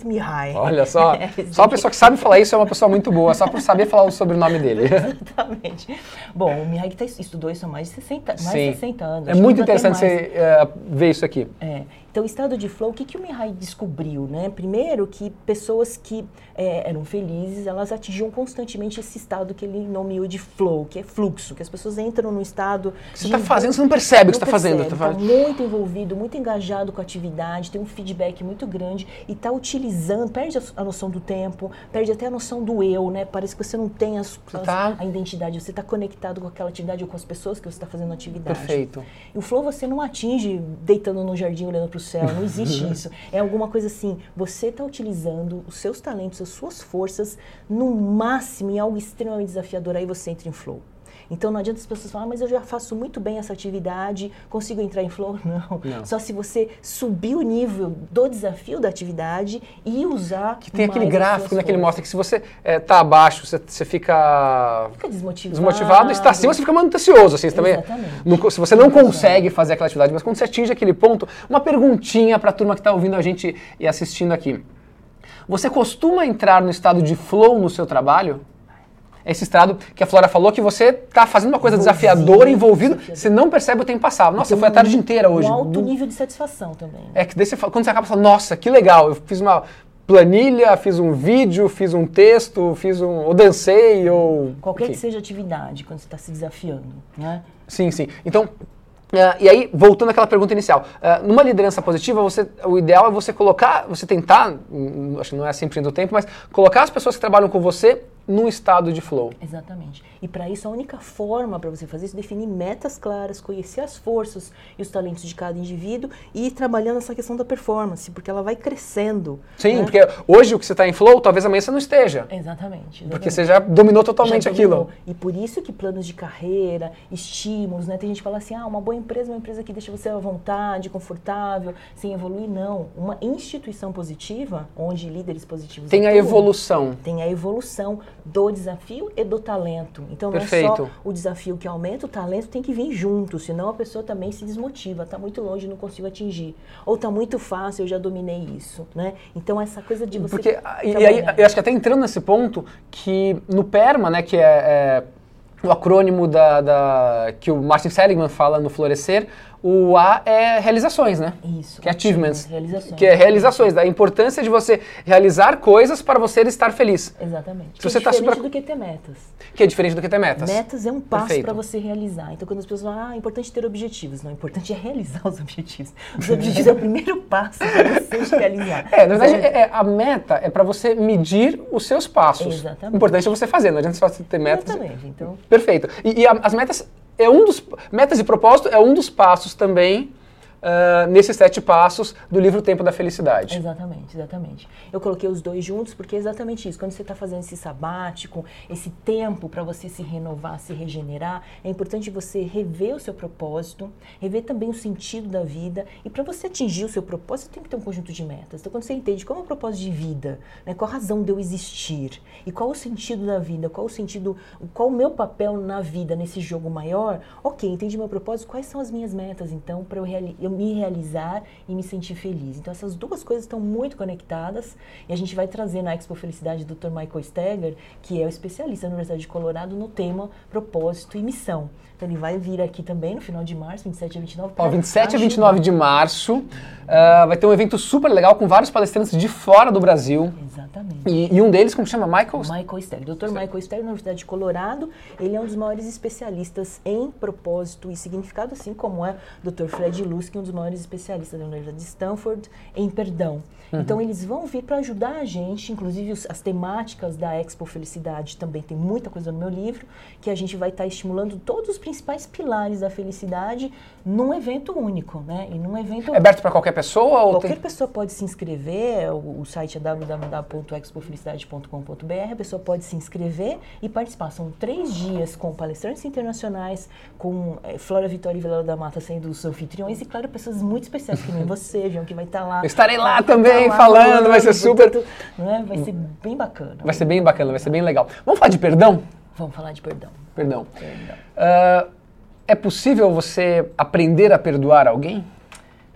Mihai. Olha só, é, [laughs] só a pessoa que sabe falar isso é uma pessoa muito boa, só por saber falar o sobrenome dele. [laughs] Exatamente. Bom, o Mihai que tá, estudou isso há mais de 60, mais de 60 anos. É muito interessante você uh, ver isso aqui. É. Então, o estado de flow, o que, que o Mihai descobriu? Né? Primeiro, que pessoas que é, eram felizes, elas atingiam constantemente esse estado que ele nomeou de flow, que é fluxo, que as pessoas entram no estado. Você está fazendo, você não percebe o que está fazendo. Está tá muito envolvido, muito engajado com a atividade, tem um feedback muito grande e está utilizando, perde a, noção do tempo, perde até a noção do eu, né? Parece que você não tem as, as, tá... a identidade, você está conectado com aquela atividade ou com as pessoas que você está fazendo a atividade. Perfeito. E o flow você não atinge deitando no jardim olhando para o céu, não existe [laughs] isso. É alguma coisa assim, você está utilizando os seus talentos, as suas forças no máximo em algo extremamente desafiador, aí você entra em flow. Então não adianta as pessoas falarem, ah, mas eu já faço muito bem essa atividade, consigo entrar em flow? [laughs] Não. não. Só se você subir o nível do desafio da atividade e usar. Que tem aquele gráfico né, que ele mostra que se você está é, tá abaixo, você, você fica. Fica desmotivado. Desmotivado, está acima, você fica muito ansioso. Assim, também, não, se você não consegue fazer aquela atividade, mas quando você atinge aquele ponto, uma perguntinha para a turma que está ouvindo a gente e assistindo aqui. Você costuma entrar no estado de flow no seu trabalho? Esse estado que a Flora falou que você está fazendo uma coisa envolvido, desafiadora, envolvido, você não percebe o tempo passar. Nossa, então, foi a tarde inteira hoje. Um alto nível de satisfação também. É que daí você, quando você acaba, você fala, nossa, que legal, eu fiz uma planilha, fiz um vídeo, fiz um texto, fiz um, ou dancei, ou... Qualquer enfim. que seja a atividade, quando você está se desafiando, né? Sim, sim. Então, Uh, e aí, voltando àquela pergunta inicial, uh, numa liderança positiva, você, o ideal é você colocar, você tentar, hum, acho que não é sempre do tempo, mas colocar as pessoas que trabalham com você num estado de flow. Exatamente. E para isso, a única forma para você fazer isso é definir metas claras, conhecer as forças e os talentos de cada indivíduo e ir trabalhando essa questão da performance, porque ela vai crescendo. Sim, né? porque hoje o que você está em flow, talvez amanhã você não esteja. Exatamente. exatamente. Porque você já dominou totalmente já dominou. aquilo. E por isso que planos de carreira, estímulos, né? Tem gente que fala assim, ah, uma boa empresa é uma empresa que deixa você à vontade, confortável, sem evoluir. Não. Uma instituição positiva, onde líderes positivos Tem atuam, a evolução. Tem a evolução do desafio e do talento. Então não Perfeito. é só o desafio que aumenta, o talento tem que vir junto, senão a pessoa também se desmotiva, está muito longe, não consigo atingir. Ou está muito fácil, eu já dominei isso, né? Então essa coisa de você Porque, e, e aí, eu acho que até entrando nesse ponto, que no PERMA, né, que é, é o acrônimo da, da, que o Martin Seligman fala no Florescer, o A é realizações, né? Isso. Que é achievements. Realizações. Que é realizações, da importância de você realizar coisas para você estar feliz. Exatamente. Se que você é tá diferente super- do que ter metas. Que é diferente do que ter metas. Metas é um passo para você realizar. Então, quando as pessoas falam, ah, é importante ter objetivos. Não, é importante é realizar os objetivos. Os objetivos é o primeiro passo para você realizar. É, na verdade, é- é- a meta é para você medir os seus passos. Exatamente. O importante é você fazer, não adianta só você ter metas. Exatamente. Então, Perfeito. E, e a- as metas é um dos metas e propósito é um dos passos também ah, nesses sete passos do livro Tempo da Felicidade. Exatamente, exatamente. Eu coloquei os dois juntos porque é exatamente isso. Quando você está fazendo esse sabático, esse tempo para você se renovar, se regenerar, é importante você rever o seu propósito, rever também o sentido da vida. E para você atingir o seu propósito, tem que ter um conjunto de metas. Então, quando você entende qual é o propósito de vida, né, qual a razão de eu existir e qual o sentido da vida, qual o sentido, qual o meu papel na vida, nesse jogo maior, ok, entendi meu propósito, quais são as minhas metas, então, para eu, reali- eu me realizar e me sentir feliz. Então, essas duas coisas estão muito conectadas e a gente vai trazer na Expo Felicidade o Dr. Michael Steger, que é o especialista da Universidade de Colorado no tema propósito e missão. Então, ele vai vir aqui também no final de março, 27 a 29. Ó, pra 27 a ajudar. 29 de março ah, vai ter um evento super legal com vários palestrantes de fora do Brasil. Exatamente. E, e um deles, como chama? Michael? Michael Steger. Dr. Michael Steger, na Universidade de Colorado, ele é um dos maiores especialistas em propósito e significado, assim como é o Dr. Fred Luz, um dos maiores especialistas da Universidade de Stanford em perdão. Então, eles vão vir para ajudar a gente, inclusive os- as temáticas da Expo Felicidade também tem muita coisa no meu livro, que a gente vai estar estimulando todos os principais pilares da felicidade num evento único, né? E num evento É aberto para qualquer pessoa ou Qualquer tem... pessoa pode se inscrever, o, o site é www.expofelicidade.com.br, a pessoa pode se inscrever e participar. São três dias com palestrantes internacionais, com eh, Flora Vitória e Vilela da Mata sendo os anfitriões e, claro, pessoas muito especiais que nem [laughs] você, João, que vai estar lá. Eu estarei lá Vai tá falando, vai ser super- portanto, Não é? Vai ser bem bacana. Vai ser bem bacana, vai ser bem legal. Vamos falar de perdão? Vamos falar de perdão. Perdão. Perdão. Ah, é possível você aprender a perdoar alguém?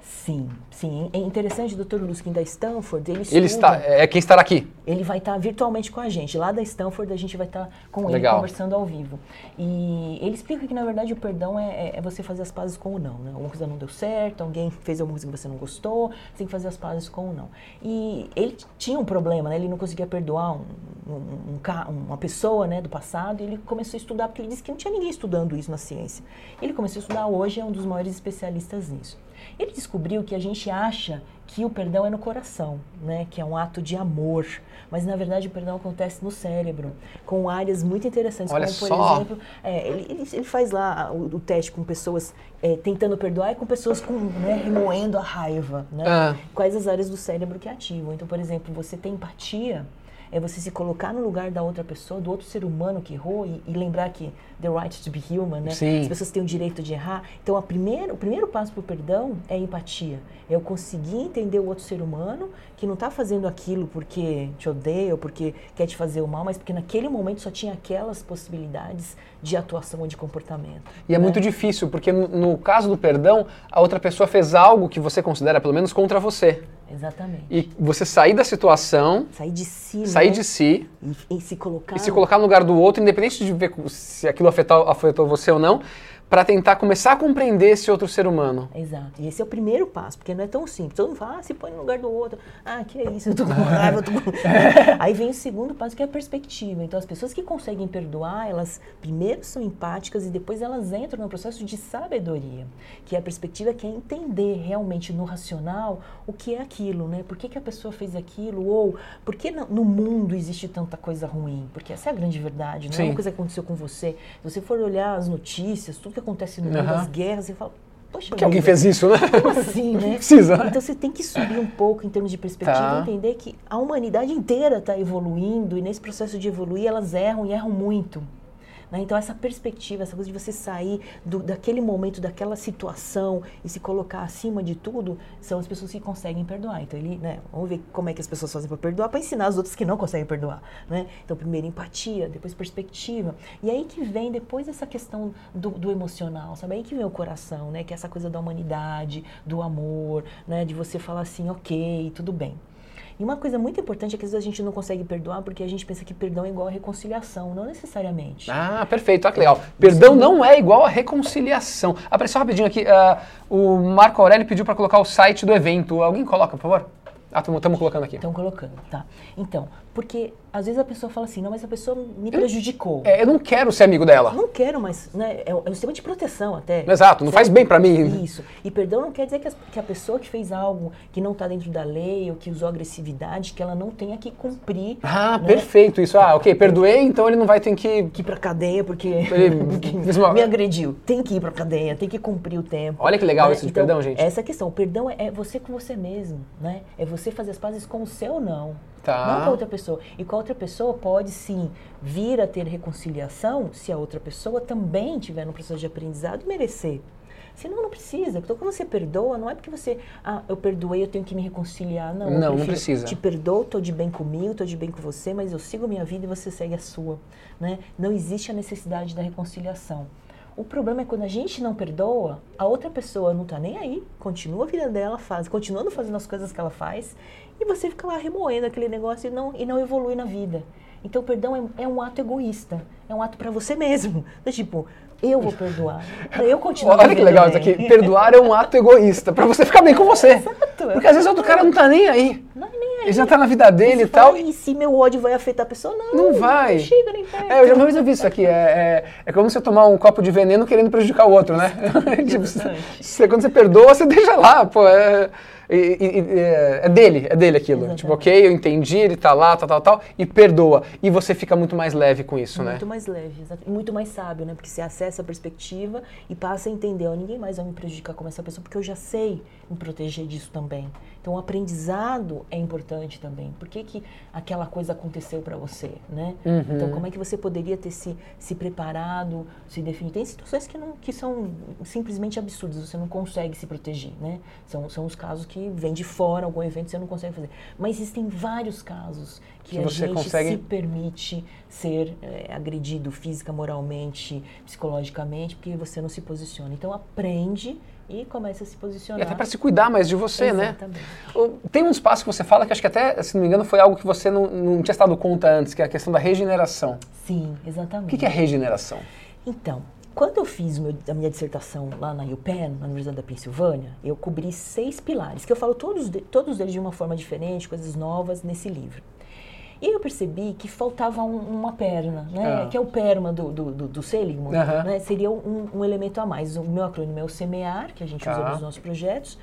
Sim, sim. É interessante, o Dr. Luskin da Stanford, ele Ele está, é quem estará aqui. Ele vai estar virtualmente com a gente. Lá da Stanford, a gente vai estar com ele Legal. conversando ao vivo. E ele explica que, na verdade, o perdão é, é- é você fazer as pazes com o não. Né? Alguma coisa não deu certo, alguém fez alguma coisa que você não gostou, você tem que fazer as pazes com o não. E ele tinha um problema, né? ele não conseguia perdoar um, um- um uma pessoa né, do passado, e ele começou a estudar, porque ele disse que não tinha ninguém estudando isso na ciência. Ele começou a estudar hoje, é um dos maiores especialistas nisso. Ele descobriu que a gente acha que o perdão é no coração, né? Que é um ato de amor. Mas na verdade o perdão acontece no cérebro, com áreas muito interessantes, Olha como por só. exemplo, é, ele, ele- ele faz lá o, o teste com pessoas é, tentando perdoar e com pessoas com, né, remoendo a raiva, né? Ah. Quais as áreas do cérebro que ativam? Então, por exemplo, você tem empatia, é você se colocar no lugar da outra pessoa, do outro ser humano que errou e, e lembrar que the right to be human, né? Sim. As pessoas têm o direito de errar. Então, a primeira, o primeiro passo para o perdão é a empatia. É eu conseguir entender o outro ser humano que não está fazendo aquilo porque te odeia ou porque quer te fazer o mal, mas porque naquele momento só tinha aquelas possibilidades de atuação ou de comportamento. E é né? muito difícil, porque no, no caso do perdão, a outra pessoa fez algo que você considera, pelo menos, contra você. Exatamente. E você sair da situação, Sair de si, sair né? de si E, e se colocar... e se colocar no lugar do outro, independente de ver se aquilo afetou, afetou você ou não, para tentar começar a compreender esse outro ser humano. Exato. E esse é o primeiro passo, porque não é tão simples. Todo mundo fala, ah, se põe no lugar do outro. Ah, que é isso, eu tô com [laughs] raiva, eu tô com... [laughs] Aí vem o segundo passo, que é a perspectiva. Então, as pessoas que conseguem perdoar, elas primeiro são empáticas e depois elas entram no processo de sabedoria, que é a perspectiva que é entender realmente no racional o que é aquilo, né? Por que, que a pessoa fez aquilo? Ou por que no mundo existe tanta coisa ruim? Porque essa é a grande verdade, não é uma coisa que aconteceu com você. Se você for olhar as notícias, tudo que acontece no mundo, as guerras, você fala, poxa Que alguém fez isso, né? como assim, né? [laughs] Precisa, né? Então você tem que subir um pouco em termos de perspectiva Tá. e entender que a humanidade inteira está evoluindo e nesse processo de evoluir elas erram e erram muito. Né? Então, essa perspectiva, essa coisa de você sair do, daquele momento, daquela situação e se colocar acima de tudo, são as pessoas que conseguem perdoar. Então, ele, né, vamos ver como é que as pessoas fazem para perdoar, para ensinar as outras que não conseguem perdoar. Né? Então, primeiro empatia, depois perspectiva. E aí que vem depois essa questão do, do emocional, sabe? Aí que vem o coração, né? Que é essa coisa da humanidade, do amor, né? De você falar assim, ok, tudo bem. E uma coisa muito importante é que às vezes a gente não consegue perdoar porque a gente pensa que perdão é igual a reconciliação, não necessariamente. Ah, perfeito. Olha que legal. Perdão não é igual a reconciliação. Apareceu rapidinho aqui, uh, o Marco Aurélio pediu para colocar o site do evento. Alguém coloca, por favor? Ah, estamos colocando aqui. Estão colocando, tá. Então, porque às vezes a pessoa fala assim, não, mas a pessoa me prejudicou. É, eu não quero ser amigo dela. Não quero, mas né, é, um, é um sistema de proteção até. Exato, não certo? faz bem para mim. Isso. E perdão não quer dizer que a, que a pessoa que fez algo que não está dentro da lei ou que usou agressividade, que ela não tenha que cumprir. Ah, né? perfeito isso. Ah, ok, perdoei, então ele não vai ter que... Que ir pra cadeia porque, ele... [laughs] porque me agrediu. Tem que ir pra cadeia, tem que cumprir o tempo. Olha que legal né? isso de então, perdão, gente. Essa é questão. O perdão é, é você com você mesmo, né? É você fazer as pazes com o seu não. Tá. Não com a outra pessoa. E com a outra pessoa pode sim vir a ter reconciliação se a outra pessoa também tiver no processo de aprendizado e merecer. Senão não precisa. Então quando você perdoa, não é porque você, ah, eu perdoei, eu tenho que me reconciliar. Não, não, não precisa. Te perdoo, estou de bem comigo, estou de bem com você, mas eu sigo minha vida e você segue a sua. Né? Não existe a necessidade da reconciliação. O problema é quando a gente não perdoa, a outra pessoa não está nem aí, continua a vida dela, faz, continuando fazendo as coisas que ela faz, e você fica lá remoendo aquele negócio e não, e não evolui na vida. Então, perdão é, é um ato egoísta, é um ato para você mesmo. [laughs] É tipo, eu vou perdoar. Eu continuo. Olha que legal bem. isso aqui. Perdoar é um ato egoísta, para você ficar bem com você. [laughs] Exato. Porque às vezes o outro cara não tá nem aí. Não é nem aí. Ele já tá na vida dele e tal. E se meu ódio vai afetar a pessoa? Não. Não vai. Não chega nem perto. É, eu já uma vez eu vi isso aqui. É, é, é, como você tomar um copo de veneno querendo prejudicar o outro, né? [laughs] tipo, você, quando você perdoa, você deixa lá, pô. É, é, é dele, é dele aquilo. Exatamente. Tipo, ok, eu entendi, ele tá lá, tal, tal, tal, e perdoa. E você fica muito mais leve com isso, muito né? Muito mais leve, muito mais sábio, né? Porque você acessa a perspectiva e passa a entender, ó, ninguém mais vai me prejudicar como essa pessoa, porque eu já sei me proteger disso também. Então, o aprendizado é importante também. Por que, que aquela coisa aconteceu para você, né? Uhum. Então, como é que você poderia ter se, se preparado, se definido? Tem situações que, não, que são simplesmente absurdas, você não consegue se proteger, né? São, são os casos que vem de fora, algum evento você não consegue fazer. Mas existem vários casos que, que a gente consegue... se permite ser é, agredido física, moralmente, psicologicamente, porque você não se posiciona. Então, aprende e começa a se posicionar. E até para se cuidar mais de você, né? Exatamente. né? Tem um espaço que você fala que acho que até, se não me engano, foi algo que você não, não tinha estado conta antes, que é a questão da regeneração. Sim, exatamente. O que, que é regeneração? Então, quando eu fiz meu, a minha dissertação lá na UPenn, na Universidade da Pensilvânia, eu cobri seis pilares, que eu falo todos, de, todos eles de uma forma diferente, coisas novas nesse livro. E eu percebi que faltava um, uma perna, né? Ah. Que é o perma do, do, do, do Seligman, né? Seria um, um, elemento a mais. O meu acrônimo é o SEMEAR, que a gente usa ah. nos nossos projetos.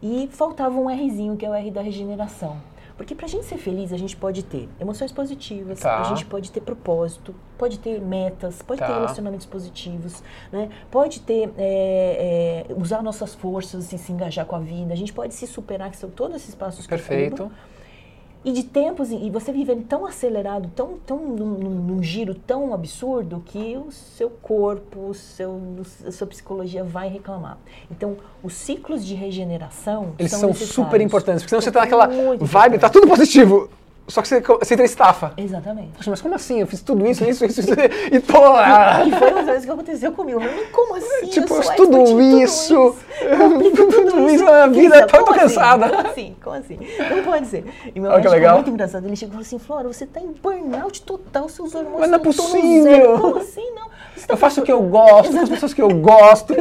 E faltava um Rzinho, que é o R da regeneração. Porque para a gente ser feliz, a gente pode ter emoções positivas, tá. a gente pode ter propósito, pode ter metas, pode tá. ter relacionamentos positivos, né? pode ter, é, é, usar nossas forças e se engajar com a vida, a gente pode se superar, que são todos esses passos Perfeito. que cubro, e de tempos, e você vivendo tão acelerado, tão, tão num, num, giro tão absurdo, que o seu corpo, o seu, a sua psicologia vai reclamar. Então, os ciclos de regeneração Eles são, são super importantes, porque senão você tá naquela vibe, tá tudo positivo. Só que você, você tem estafa. Exatamente. Poxa, mas como assim? Eu fiz tudo isso, isso, isso, isso e tô lá. E foi uma vez que aconteceu comigo. Mas como assim? Tipo, eu tudo isso. [laughs] Tudo, tudo isso na vida, tô, tô assim? cansada. Como assim? Como assim? Não pode ser. E meu médico legal. muito engraçado. Ele chegou e falou assim, Flora, você tá em burnout total, seus hormônios Mas não é possível. Como assim? Não. Tá eu faço o que eu gosto, as pessoas que eu gosto.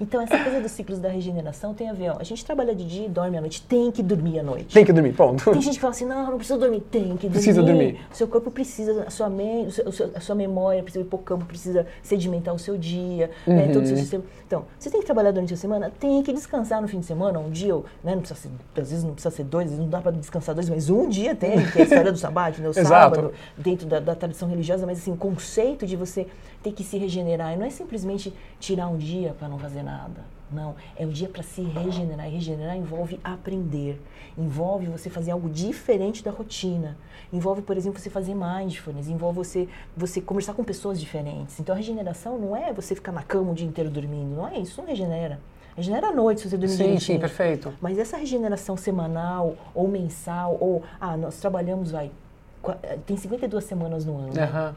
então, essa coisa dos ciclos da regeneração tem a ver, ó, a gente trabalha de dia e dorme à noite. Tem que dormir à noite. Tem que dormir, ponto. Tem gente que fala assim, não, não precisa dormir. Tem que dormir. Precisa dormir. O seu corpo precisa, a sua, mente, a sua memória, precisa, o hipocampo precisa sedimentar o seu dia, uhum. né, todo o seu sistema. Então, você tem que trabalhar durante a semana, tem que descansar no fim de semana, um dia, né, não precisa ser, às vezes não precisa ser dois, às vezes não dá para descansar dois, mas um dia tem, que é a história do sabático, né, o [laughs] sábado, dentro da, da tradição religiosa, mas assim, o conceito de você ter que se regenerar, e não é simplesmente tirar um dia para não fazer nada. Não, é o dia para se regenerar. E regenerar envolve aprender, envolve você fazer algo diferente da rotina, envolve, por exemplo, você fazer mindfulness, envolve você, você conversar com pessoas diferentes. Então a regeneração não é você ficar na cama o dia inteiro dormindo, não é isso, não regenera. Regenera à noite se você dormir Sim, direitinho. sim, perfeito. Mas essa regeneração semanal ou mensal, ou, ah, nós trabalhamos, vai, eh, tem 52 semanas no ano. né?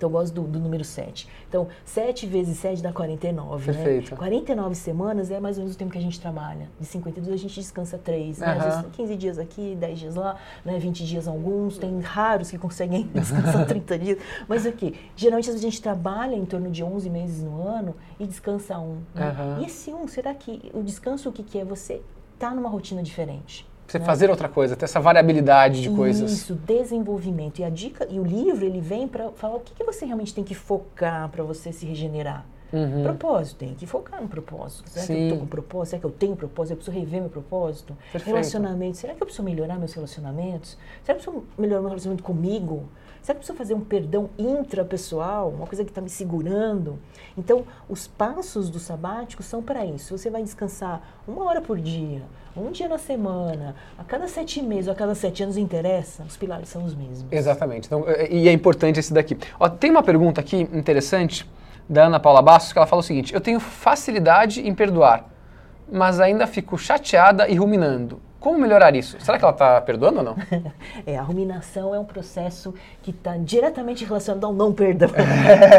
Então eu gosto do, do número 7. Então, 7 vezes 7 dá 49, Perfeito. né? 49 semanas é mais ou menos o tempo que a gente trabalha. De 52 a gente descansa 3, né? Às vezes 15 dias aqui, 10 dias lá, né? 20 dias alguns. Tem raros que conseguem [laughs] descansar 30 dias. Mas aqui, geralmente a gente trabalha em torno de 11 meses no ano e descansa um. né? Aham. E esse um, será que o descanso o que, que é? Você tá numa rotina diferente. Você né? fazer outra coisa, ter essa variabilidade de coisas. Isso, desenvolvimento. E a dica e o livro ele vem para falar o que, que você realmente tem que focar para você se regenerar. Uhum. Propósito, tem que focar no propósito. Será que Sim. eu tô com propósito? Será que eu tenho propósito? Eu preciso rever meu propósito? Perfeito. Relacionamento, será que eu preciso melhorar meus relacionamentos? Será que eu preciso melhorar meu relacionamento comigo? Será que preciso fazer um perdão intrapessoal? Uma coisa que está me segurando? Então, os passos do sabático são para isso. Você vai descansar uma hora por dia, um dia na semana, a cada sete meses, ou a cada sete anos, interessa, os pilares são os mesmos. Exatamente. Então, é- e é importante esse daqui. Ó, tem uma pergunta aqui interessante da Ana Paula Bastos que ela fala o seguinte: Eu tenho facilidade em perdoar, mas ainda fico chateada e ruminando. Como melhorar isso? Será que ela está perdoando ou não? [laughs] É, a ruminação é um processo que está diretamente relacionado ao não perdão. [laughs]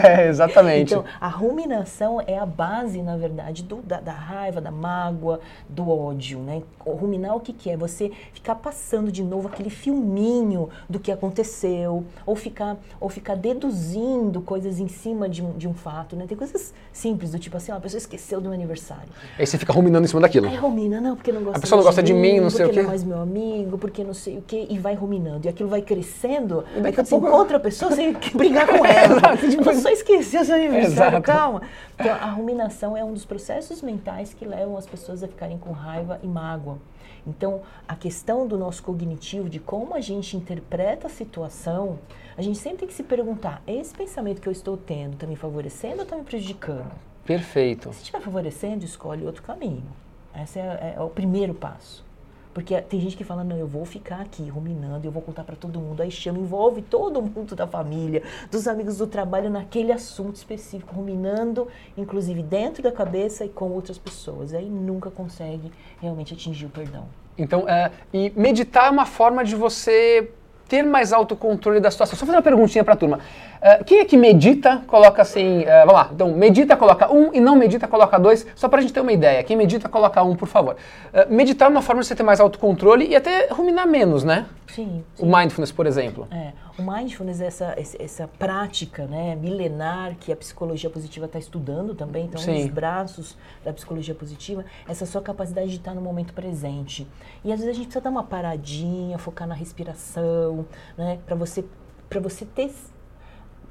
É, exatamente. Então, a ruminação é a base, na verdade, do- da, da raiva, da mágoa, do ódio, né? Ruminar o que, que é? Você ficar passando de novo aquele filminho do que aconteceu, ou ficar, ou ficar deduzindo coisas em cima de um, de um fato, né? Tem coisas simples, do tipo assim, ó, a pessoa esqueceu do meu aniversário. Aí você fica ruminando em cima daquilo. Aí rumina, não, porque não gosta A pessoa não gosta de mim, não sei o porque quê. não é mais meu amigo, porque não sei o quê, e vai ruminando. E aquilo vai crescendo, E daqui a você pouco- encontra a pessoa, quer [laughs] brigar com ela. Exato, [laughs] tipo- Você só esqueceu seu aniversário, Exato. calma. Então, a ruminação é um dos processos mentais que levam as pessoas a ficarem com raiva e mágoa. Então, a questão do nosso cognitivo, de como a gente interpreta a situação, a gente sempre tem que se perguntar: esse pensamento que eu estou tendo está me favorecendo ou está me prejudicando? Perfeito. Se estiver favorecendo, escolhe outro caminho. Esse é, é o primeiro passo. Porque tem gente que fala, não, eu vou ficar aqui ruminando, eu vou contar para todo mundo. Aí chama, envolve todo mundo da família, dos amigos do trabalho naquele assunto específico, ruminando, inclusive dentro da cabeça e com outras pessoas. Aí nunca consegue realmente atingir o perdão. Então, é, e meditar é uma forma de você ter mais autocontrole da situação. Só fazer uma perguntinha para a turma. É, quem é que medita, coloca assim, é, vamos lá, então medita, coloca um e não medita, coloca dois, só para a gente ter uma ideia. Quem medita, coloca um, por favor. É, meditar é uma forma de você ter mais autocontrole e até ruminar menos, né? Sim. O mindfulness, por exemplo. É, o mindfulness é essa, essa prática né, milenar que a psicologia positiva está estudando também, então um Sim. dos braços da psicologia positiva, essa sua capacidade de estar no momento presente. E às vezes a gente precisa dar uma paradinha, focar na respiração, né, para você, para você ter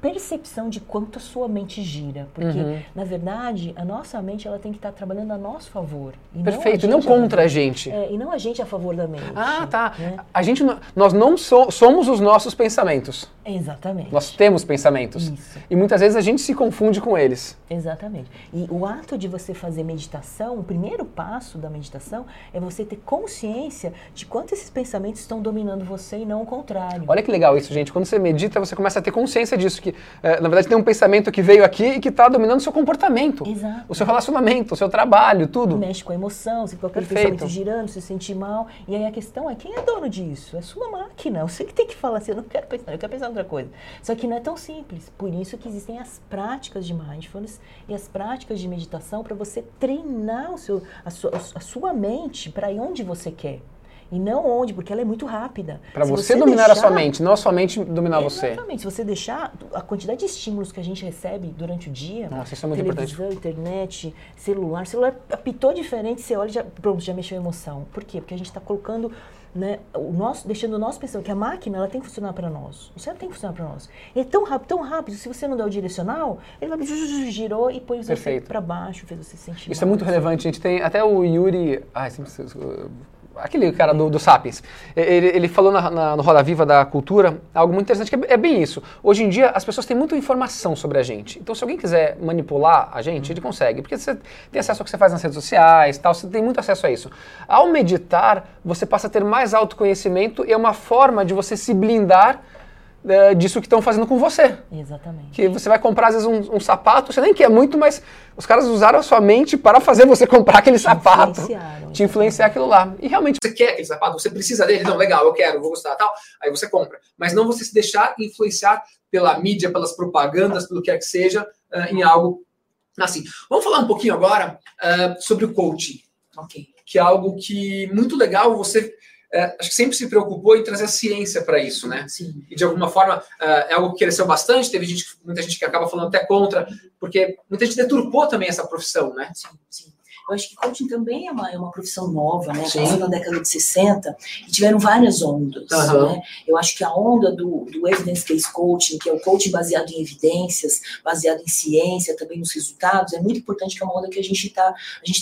percepção de quanto a sua mente gira, porque Uhum. na verdade a nossa mente ela tem que estar trabalhando a nosso favor Perfeito, e não, não a gente a contra a gente. favor- é, e não a gente a favor da mente. Ah, tá. né? A gente, não- nós não so- somos os nossos pensamentos. Exatamente. Nós temos pensamentos. Isso. E muitas vezes a gente se confunde com eles. Exatamente. E o ato de você fazer meditação, o primeiro passo da meditação é você ter consciência de quanto esses pensamentos estão dominando você e não o contrário. Olha que legal isso, gente. Quando você medita, você começa a ter consciência disso, que eh, na verdade tem um pensamento que veio aqui e que está dominando o seu comportamento, Exato. o seu relacionamento, o seu trabalho, tudo. Mexe com a emoção, fica com aquele pensamento girando, se sente mal. E aí a questão é quem é dono disso? É sua máquina. Você que tem que falar assim, eu não quero pensar, eu quero pensar em outra coisa. Só que não é tão simples. Por isso que existem as práticas de mindfulness e as práticas de meditação para você treinar o seu, a, sua, a sua mente para ir onde você quer. E não onde, porque ela é muito rápida. Para Se você, dominar a sua deixar- mente, não a sua mente dominar você. Exatamente. Se você deixar a quantidade de estímulos que a gente recebe durante o dia, Nossa, isso é muito televisão, internet, celular, celular apitou diferente, você olha e já, pronto, já mexeu a emoção. Por quê? Porque a gente está colocando, né, o nosso, deixando o nosso pensando que a máquina ela tem que funcionar para nós. O cérebro tem que funcionar para nós. Ele é tão rápido, tão rápido, se você não der o direcional, ele vai girou e põe você para baixo, fez você se sentir Isso é mal. muito relevante. A gente tem até o Yuri. Ai, sempre. Aquele cara do, do Sapiens, ele, ele falou na, na, no Roda Viva da Cultura algo muito interessante, que é, é, bem isso. Hoje em dia, as pessoas têm muita informação sobre a gente. Então, se alguém quiser manipular a gente, ele consegue. Porque você tem acesso ao que você faz nas redes sociais, tal, você tem muito acesso a isso. Ao meditar, você passa a ter mais autoconhecimento e é uma forma de você se blindar é, disso que estão fazendo com você. Exatamente. Que você vai comprar, às vezes, um, um, sapato, você nem quer muito, mas os caras usaram a sua mente para fazer você [laughs] comprar aquele te sapato. Te influenciar aquilo lá. E realmente você quer aquele sapato, você precisa dele, não, legal, eu quero, vou gostar tal. Aí você compra. Mas não você se deixar influenciar pela mídia, pelas propagandas, pelo que quer que seja, uh, em algo assim. Vamos falar um pouquinho agora uh, sobre o coaching. Ok. Que é algo que muito legal você é, acho que sempre se preocupou em trazer a ciência para isso, né? Sim. E de alguma forma é, é algo que cresceu bastante. Teve gente, muita gente que acaba falando até contra, porque muita gente deturpou também essa profissão, né? Sim, sim. Eu acho que coaching também é uma, é uma profissão nova, né? Começou na década de 60 e tiveram várias ondas. Uhum. Né? Eu acho que a onda do, do evidence-based coaching, que é o coaching baseado em evidências, baseado em ciência, também nos resultados, é muito importante que é uma onda que a gente está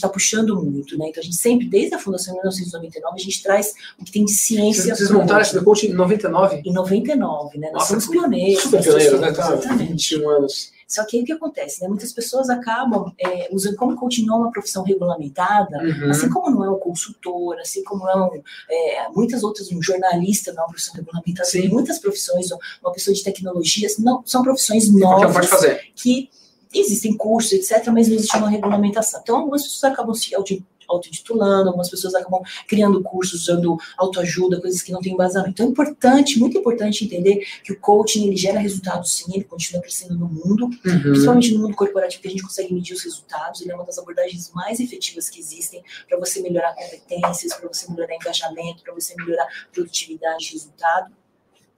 tá puxando muito, né? Então a gente sempre, desde a fundação de 1999, a gente traz o que tem de ciência. Vocês montaram esse coaching em 99? Em 99, né? Nós Nossa, somos pioneiros. Super pioneiros, né? Tá, 21 anos. Só que aí o que acontece? Né? Muitas pessoas acabam é, usando como é uma profissão regulamentada, uhum. assim como não é um consultor, assim como não é, muitas outras, um jornalista não é uma profissão regulamentada, Sim. muitas profissões, uma pessoa de tecnologias, não, são profissões novas que existem cursos, etc., mas não existe uma regulamentação. Então, algumas pessoas acabam se autotitulando, algumas pessoas acabam criando cursos usando autoajuda, coisas que não têm embasamento. Então é importante, muito importante entender que o coaching ele gera resultados sim, ele continua crescendo no mundo, uhum. principalmente no mundo corporativo, que a gente consegue medir os resultados, ele é uma das abordagens mais efetivas que existem para você melhorar competências, para você melhorar engajamento, para você melhorar produtividade e resultado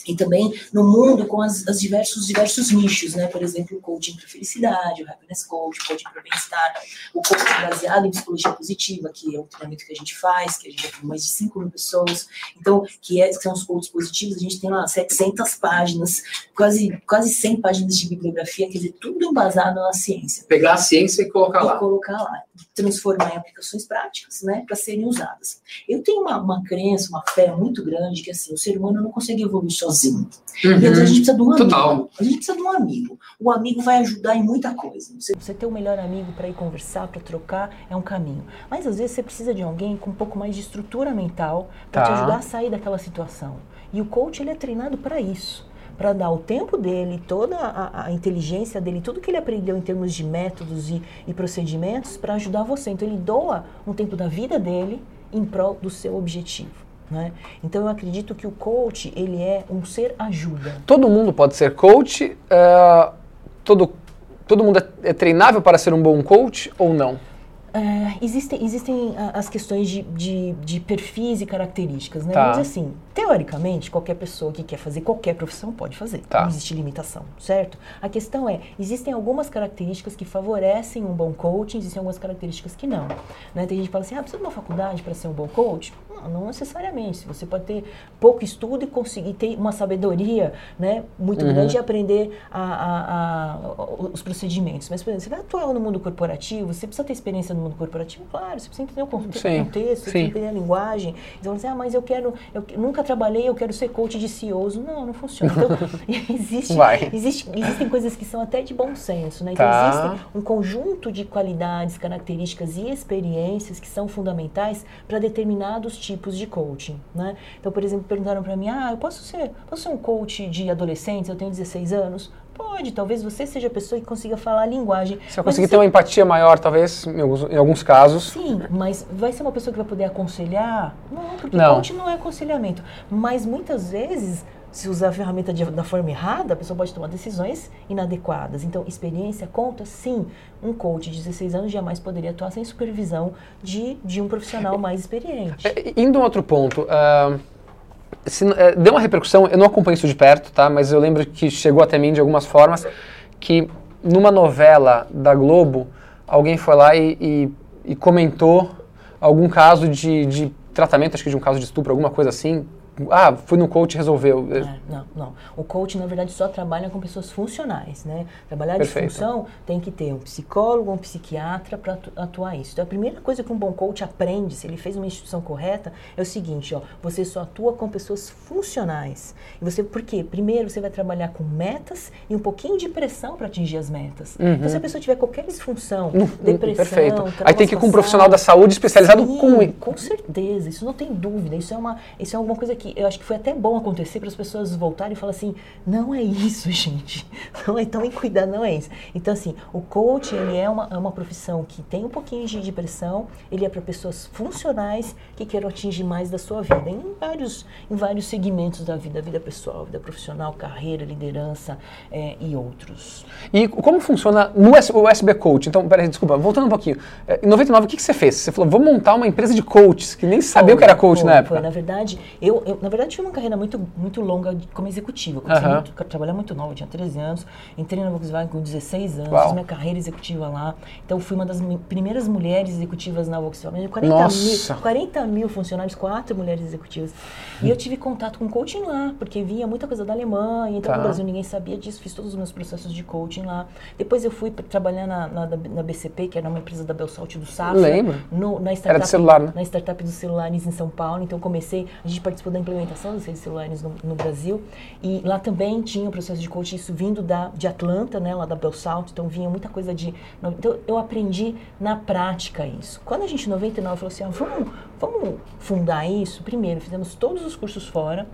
e também no mundo com as, as, diversos diversos nichos, né? Por exemplo, o coaching para felicidade, o happiness coach, o coaching para bem-estar, o coaching baseado em psicologia positiva, que é o treinamento que a gente faz, que a gente tem mais de 5 mil pessoas, então, que, é, que são os coaches positivos, a gente tem lá 700 páginas, quase, quase 100 páginas de bibliografia, quer dizer, tudo embasado na ciência. Pegar a ciência e colocar e lá. colocar lá, transformar em aplicações práticas, né? Para serem usadas. Eu tenho uma, uma crença, uma fé muito grande que, assim, o ser humano não consegue evoluir sozinho sozinho. Uhum. E a gente precisa de um amigo. Total. A gente precisa de um amigo. O amigo vai ajudar em muita coisa. Você, você ter o um melhor amigo para ir conversar, para trocar, é um caminho. Mas às vezes você precisa de alguém com um pouco mais de estrutura mental para tá. te ajudar a sair daquela situação. E o coach ele é treinado para isso para dar o tempo dele, toda a, a, inteligência dele, tudo que ele aprendeu em termos de métodos e, e procedimentos para ajudar você. Então ele doa um tempo da vida dele em prol do seu objetivo. Né? Então eu acredito que o coach ele é um ser ajuda. Todo mundo pode ser coach. Uh, todo, todo mundo é, é treinável para ser um bom coach ou não? É, existem, existem as questões de, de, de, perfis e características, né? Tá. Mas assim, teoricamente, qualquer pessoa que quer fazer qualquer profissão pode fazer. Tá. Não existe limitação, certo? A questão é, existem algumas características que favorecem um bom coaching, existem algumas características que não. Né? Tem gente que fala assim, ah, precisa de uma faculdade para ser um bom coach? Não, não necessariamente. Você pode ter pouco estudo e conseguir ter uma sabedoria né, muito uhum. grande e aprender a, a, a, os procedimentos. Mas, por exemplo, você vai atuar no mundo corporativo, você precisa ter experiência no mundo corporativo? Claro, você precisa entender o contexto, Sim. você precisa entender a linguagem. Então, você, ah, mas eu quero, eu nunca trabalhei, eu quero ser coach de CEOs. Não, não funciona. Então, [laughs] [laughs] existe, existe, existem coisas que são até de bom senso, né? Então, tá. existe um conjunto de qualidades, características e experiências que são fundamentais para determinados tipos de coaching, né? Então, por exemplo, perguntaram para mim, ah, eu posso ser, posso ser um coach de adolescentes, eu tenho 16 anos? Pode, talvez você seja a pessoa que consiga falar a linguagem. Se eu conseguir ter uma empatia maior, talvez, em alguns, em alguns, casos. Sim, mas vai ser uma pessoa que vai poder aconselhar? Não, porque não. coach não é aconselhamento. Mas muitas vezes, se usar a ferramenta de, da forma errada, a pessoa pode tomar decisões inadequadas. Então, experiência conta? Sim. Um coach de 16 anos jamais poderia atuar sem supervisão de, de um profissional [laughs] mais experiente. É, indo a um outro ponto. Uh se, é, deu uma repercussão, eu não acompanho isso de perto, tá? Mas eu lembro que chegou até mim de algumas formas que numa novela da Globo alguém foi lá e, e, e comentou algum caso de, de, tratamento, acho que de um caso de estupro, alguma coisa assim, ah, fui no coach e resolveu. É, não, não. O coach, na verdade, só trabalha com pessoas funcionais, né? Trabalhar Perfeito. de função tem que ter um psicólogo, um psiquiatra para atuar isso. Então, a primeira coisa que um bom coach aprende, se ele fez uma instituição correta, é o seguinte, ó, você só atua com pessoas funcionais. E você, por quê? Primeiro, você vai trabalhar com metas e um pouquinho de pressão para atingir as metas. Uhum. Então, se a pessoa tiver qualquer disfunção, Hum, depressão, Perfeito. Aí tem que ir com um profissional da saúde especializado Sim, com. com certeza, isso não tem dúvida. Isso é uma, isso é alguma coisa que eu acho que foi até bom acontecer para as pessoas voltarem e falar assim, não é isso, [laughs] gente. Não é tão em cuidar, não é isso. Então assim, o coach ele é uma, é uma profissão que tem um pouquinho de, de pressão. Ele é para pessoas funcionais que queiram atingir mais da sua vida em vários, em vários segmentos da vida, vida pessoal, vida profissional, carreira, liderança é, e outros. E como funciona no S- o SB Coach? Então, peraí, desculpa, voltando um pouquinho. É, Em 99, o que, que você fez? Você falou, vou montar uma empresa de coaches, que nem sabia o que era coach Foi, na época. Foi, na verdade, eu, eu, na verdade, tive uma carreira muito, muito longa como executiva. Eu comecei Aham. muito, trabalhar muito nova, tinha 13 anos, entrei na Volkswagen com 16 anos, Uau. fiz minha carreira executiva lá. Então, fui uma das primeiras mulheres executivas na Volkswagen. 40 Nossa. mil, 40 mil funcionários, quatro mulheres executivas. E eu tive contato com coaching lá, porque vinha muita coisa da Alemanha, então Tá. no Brasil ninguém sabia disso, fiz todos os meus processos de coaching lá. Depois eu fui trabalhar na, na, na BCP, que era uma empresa da Belsalt do Safra. Lembro. No, na Era startup, de celular, né? na startup dos celulares em São Paulo. Então comecei, a gente participou da implementação dos redes celulares no, no Brasil e lá também tinha o processo de coaching isso vindo da de Atlanta, né, lá da Belsalt. Então vinha muita coisa de, então eu aprendi na prática isso. Quando a gente em 99 falou assim, ah, vamos, vamos fundar isso. Primeiro fizemos todos os cursos fora.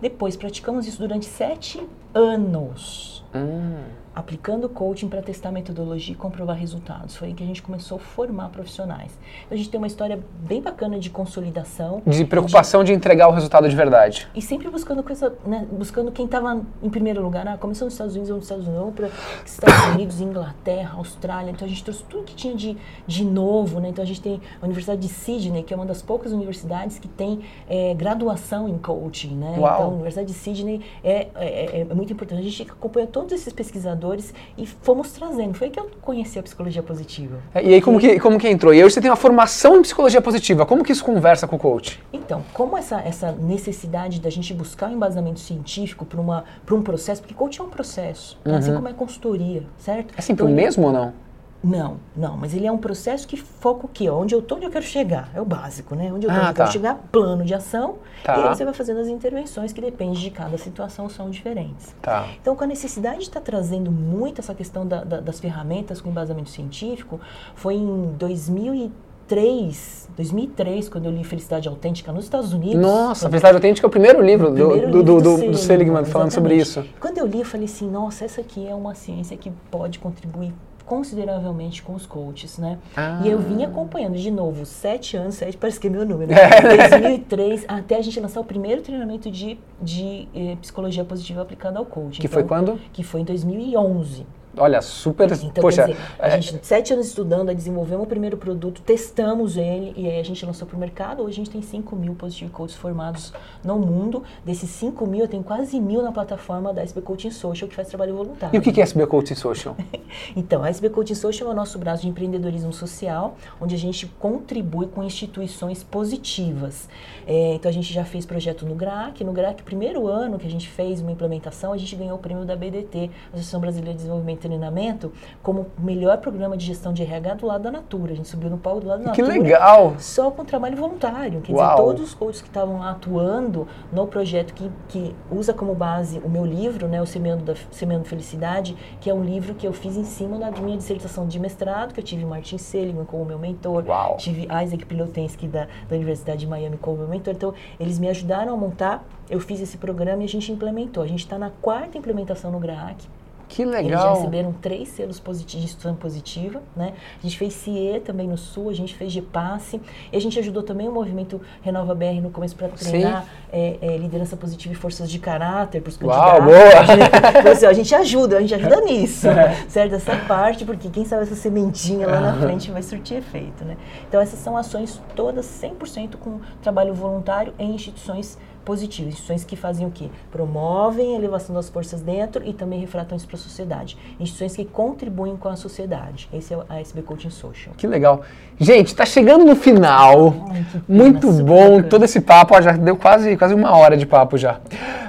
Depois praticamos isso durante sete anos Hum. Aplicando coaching para testar metodologia e comprovar resultados. Foi aí que a gente começou a formar profissionais. Então, a gente tem uma história bem bacana de consolidação. De preocupação de entregar o resultado de verdade. E sempre buscando coisa, né, buscando quem estava em primeiro lugar. Ah, começou nos Estados Unidos, ou nos Estados Unidos, para Estados Unidos, Inglaterra, Austrália. Então a gente trouxe tudo que tinha de, de novo, né? Então a gente tem a Universidade de Sydney, que é uma das poucas universidades que tem eh, graduação em coaching, né? Uau. Então a Universidade de Sydney é, é, é muito importante. A gente acompanha todos esses pesquisadores e fomos trazendo. Foi aí que eu conheci a psicologia positiva. É, E aí, como que, como que entrou? E hoje você tem uma formação em psicologia positiva. Como que isso conversa com o coach? Então, como essa, essa necessidade da gente buscar um embasamento científico para um processo, porque coaching é um processo, tá? assim como é consultoria, certo? É sempre Então, o mesmo ou não? Não, não, mas ele é um processo que foca o quê? Onde eu estou, onde eu quero chegar. É o básico, né? Onde eu estou, Ah, onde eu quero tá. chegar, plano de ação. Tá. E aí você vai fazendo as intervenções que depende de cada situação, são diferentes. Tá. Então, com a necessidade de estar trazendo muito essa questão da- da- das ferramentas com embasamento científico, foi em 2003, 2003, quando eu li Felicidade Autêntica nos Estados Unidos. Nossa, Quando- Felicidade Autêntica é o primeiro livro do, primeiro do, livro do, do, do Seligman falando sobre isso. Quando eu li, eu falei assim, nossa, essa aqui é uma ciência que pode contribuir consideravelmente com os coaches, né? Ah. E eu vim acompanhando de novo, sete anos, sete parece que é meu número, [laughs] É. 2003, até a gente lançar o primeiro treinamento de, de eh, psicologia positiva aplicada ao coaching. Que foi quando? Que foi em 2011. Olha, super. Então, poxa, quer dizer, a é, gente, sete anos estudando, desenvolvemos o primeiro produto, testamos ele e aí a gente lançou para o mercado. Hoje a gente tem 5 mil Positive Coaches formados no mundo. Desses 5 mil, eu tenho quase mil na plataforma da SB Coaching Social, que faz trabalho voluntário. e o que é SB Coaching Social? [laughs] Então, a SB Coaching Social é o nosso braço de empreendedorismo social, onde a gente contribui com instituições positivas. É, então, a gente já fez projeto no GRAC. No GRAC, primeiro ano que a gente fez uma implementação, a gente ganhou o prêmio da BDT, Associação Brasileira de Desenvolvimento Treinamento, como melhor programa de gestão de RH do lado da Natura. A gente subiu no palco do lado da que Natura. legal! Só com trabalho voluntário. Quer Uau. dizer, todos os coaches que estavam atuando no projeto que, que usa como base o meu livro, né, o Semeando, da, Semeando Felicidade, que é um livro que eu fiz em cima da minha dissertação de mestrado, que eu tive Martin Seligman como meu mentor, Uau. tive Isaac Pilotensky da, da Universidade de Miami como meu mentor. Então, eles me ajudaram a montar, eu fiz esse programa e a gente implementou. A gente está na quarta implementação no GRAAC. Que Eles já legal! receberam três selos positivos de instituição positiva, né? A gente fez CIE também no Sul, a gente fez GPASSE, e a gente ajudou também o movimento Renova BR no começo para treinar é, é, liderança positiva e forças de caráter para os Uau, candidatos. boa! Então, assim, a gente ajuda, a gente ajuda [laughs] nisso, certo? Essa parte, porque quem sabe essa sementinha lá na frente vai surtir efeito, né? Então essas são ações todas 100% com trabalho voluntário em instituições positivas, instituições que fazem o quê? Promovem a elevação das forças dentro e também refratam isso para a sociedade. Instituições que contribuem com a sociedade. Esse é a SB Coaching Social. Que legal. Gente, tá chegando no final. Ai, pena, Muito bom bacana. todo esse papo. Ó, já deu quase, quase uma hora de papo já.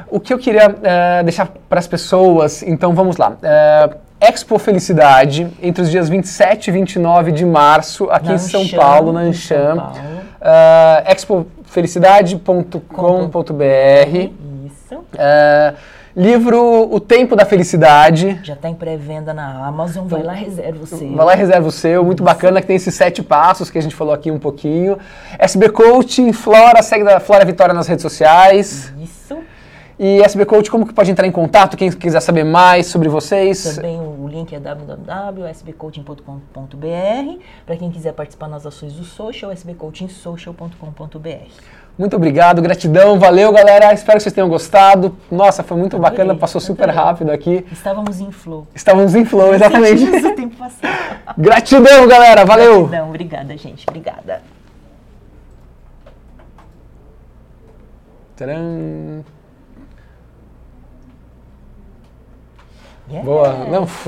O que eu queria eh, deixar para as pessoas, então vamos lá. Eh, Expo Felicidade, entre os dias 27 e 29 de março, aqui Na em São Paulo, na Ancham. Uh, expofelicidade.com.br Isso. Uh, Livro O Tempo da Felicidade. Já está em pré-venda na Amazon, vai lá, reserva o seu. Vai lá e reserva o seu, muito bacana, que tem esses sete passos que a gente falou aqui um pouquinho. SB Coaching, Flora, segue da Flora Vitória nas redes sociais. Isso. E SB Coach, como que pode entrar em contato? Quem quiser saber mais sobre vocês? Também o link é www.sbcoaching.com.br. Para quem quiser participar nas ações do social, sbcoachingsocial.com.br. Muito obrigado, gratidão, valeu galera, espero que vocês tenham gostado. Nossa, foi muito Adorei, bacana, passou super adorei. rápido aqui. Estávamos em flow. Estávamos em flow, exatamente. [laughs] O tempo. [laughs] Gratidão, galera, valeu! Gratidão, obrigada, gente. Obrigada. Tcharam. Boa, não,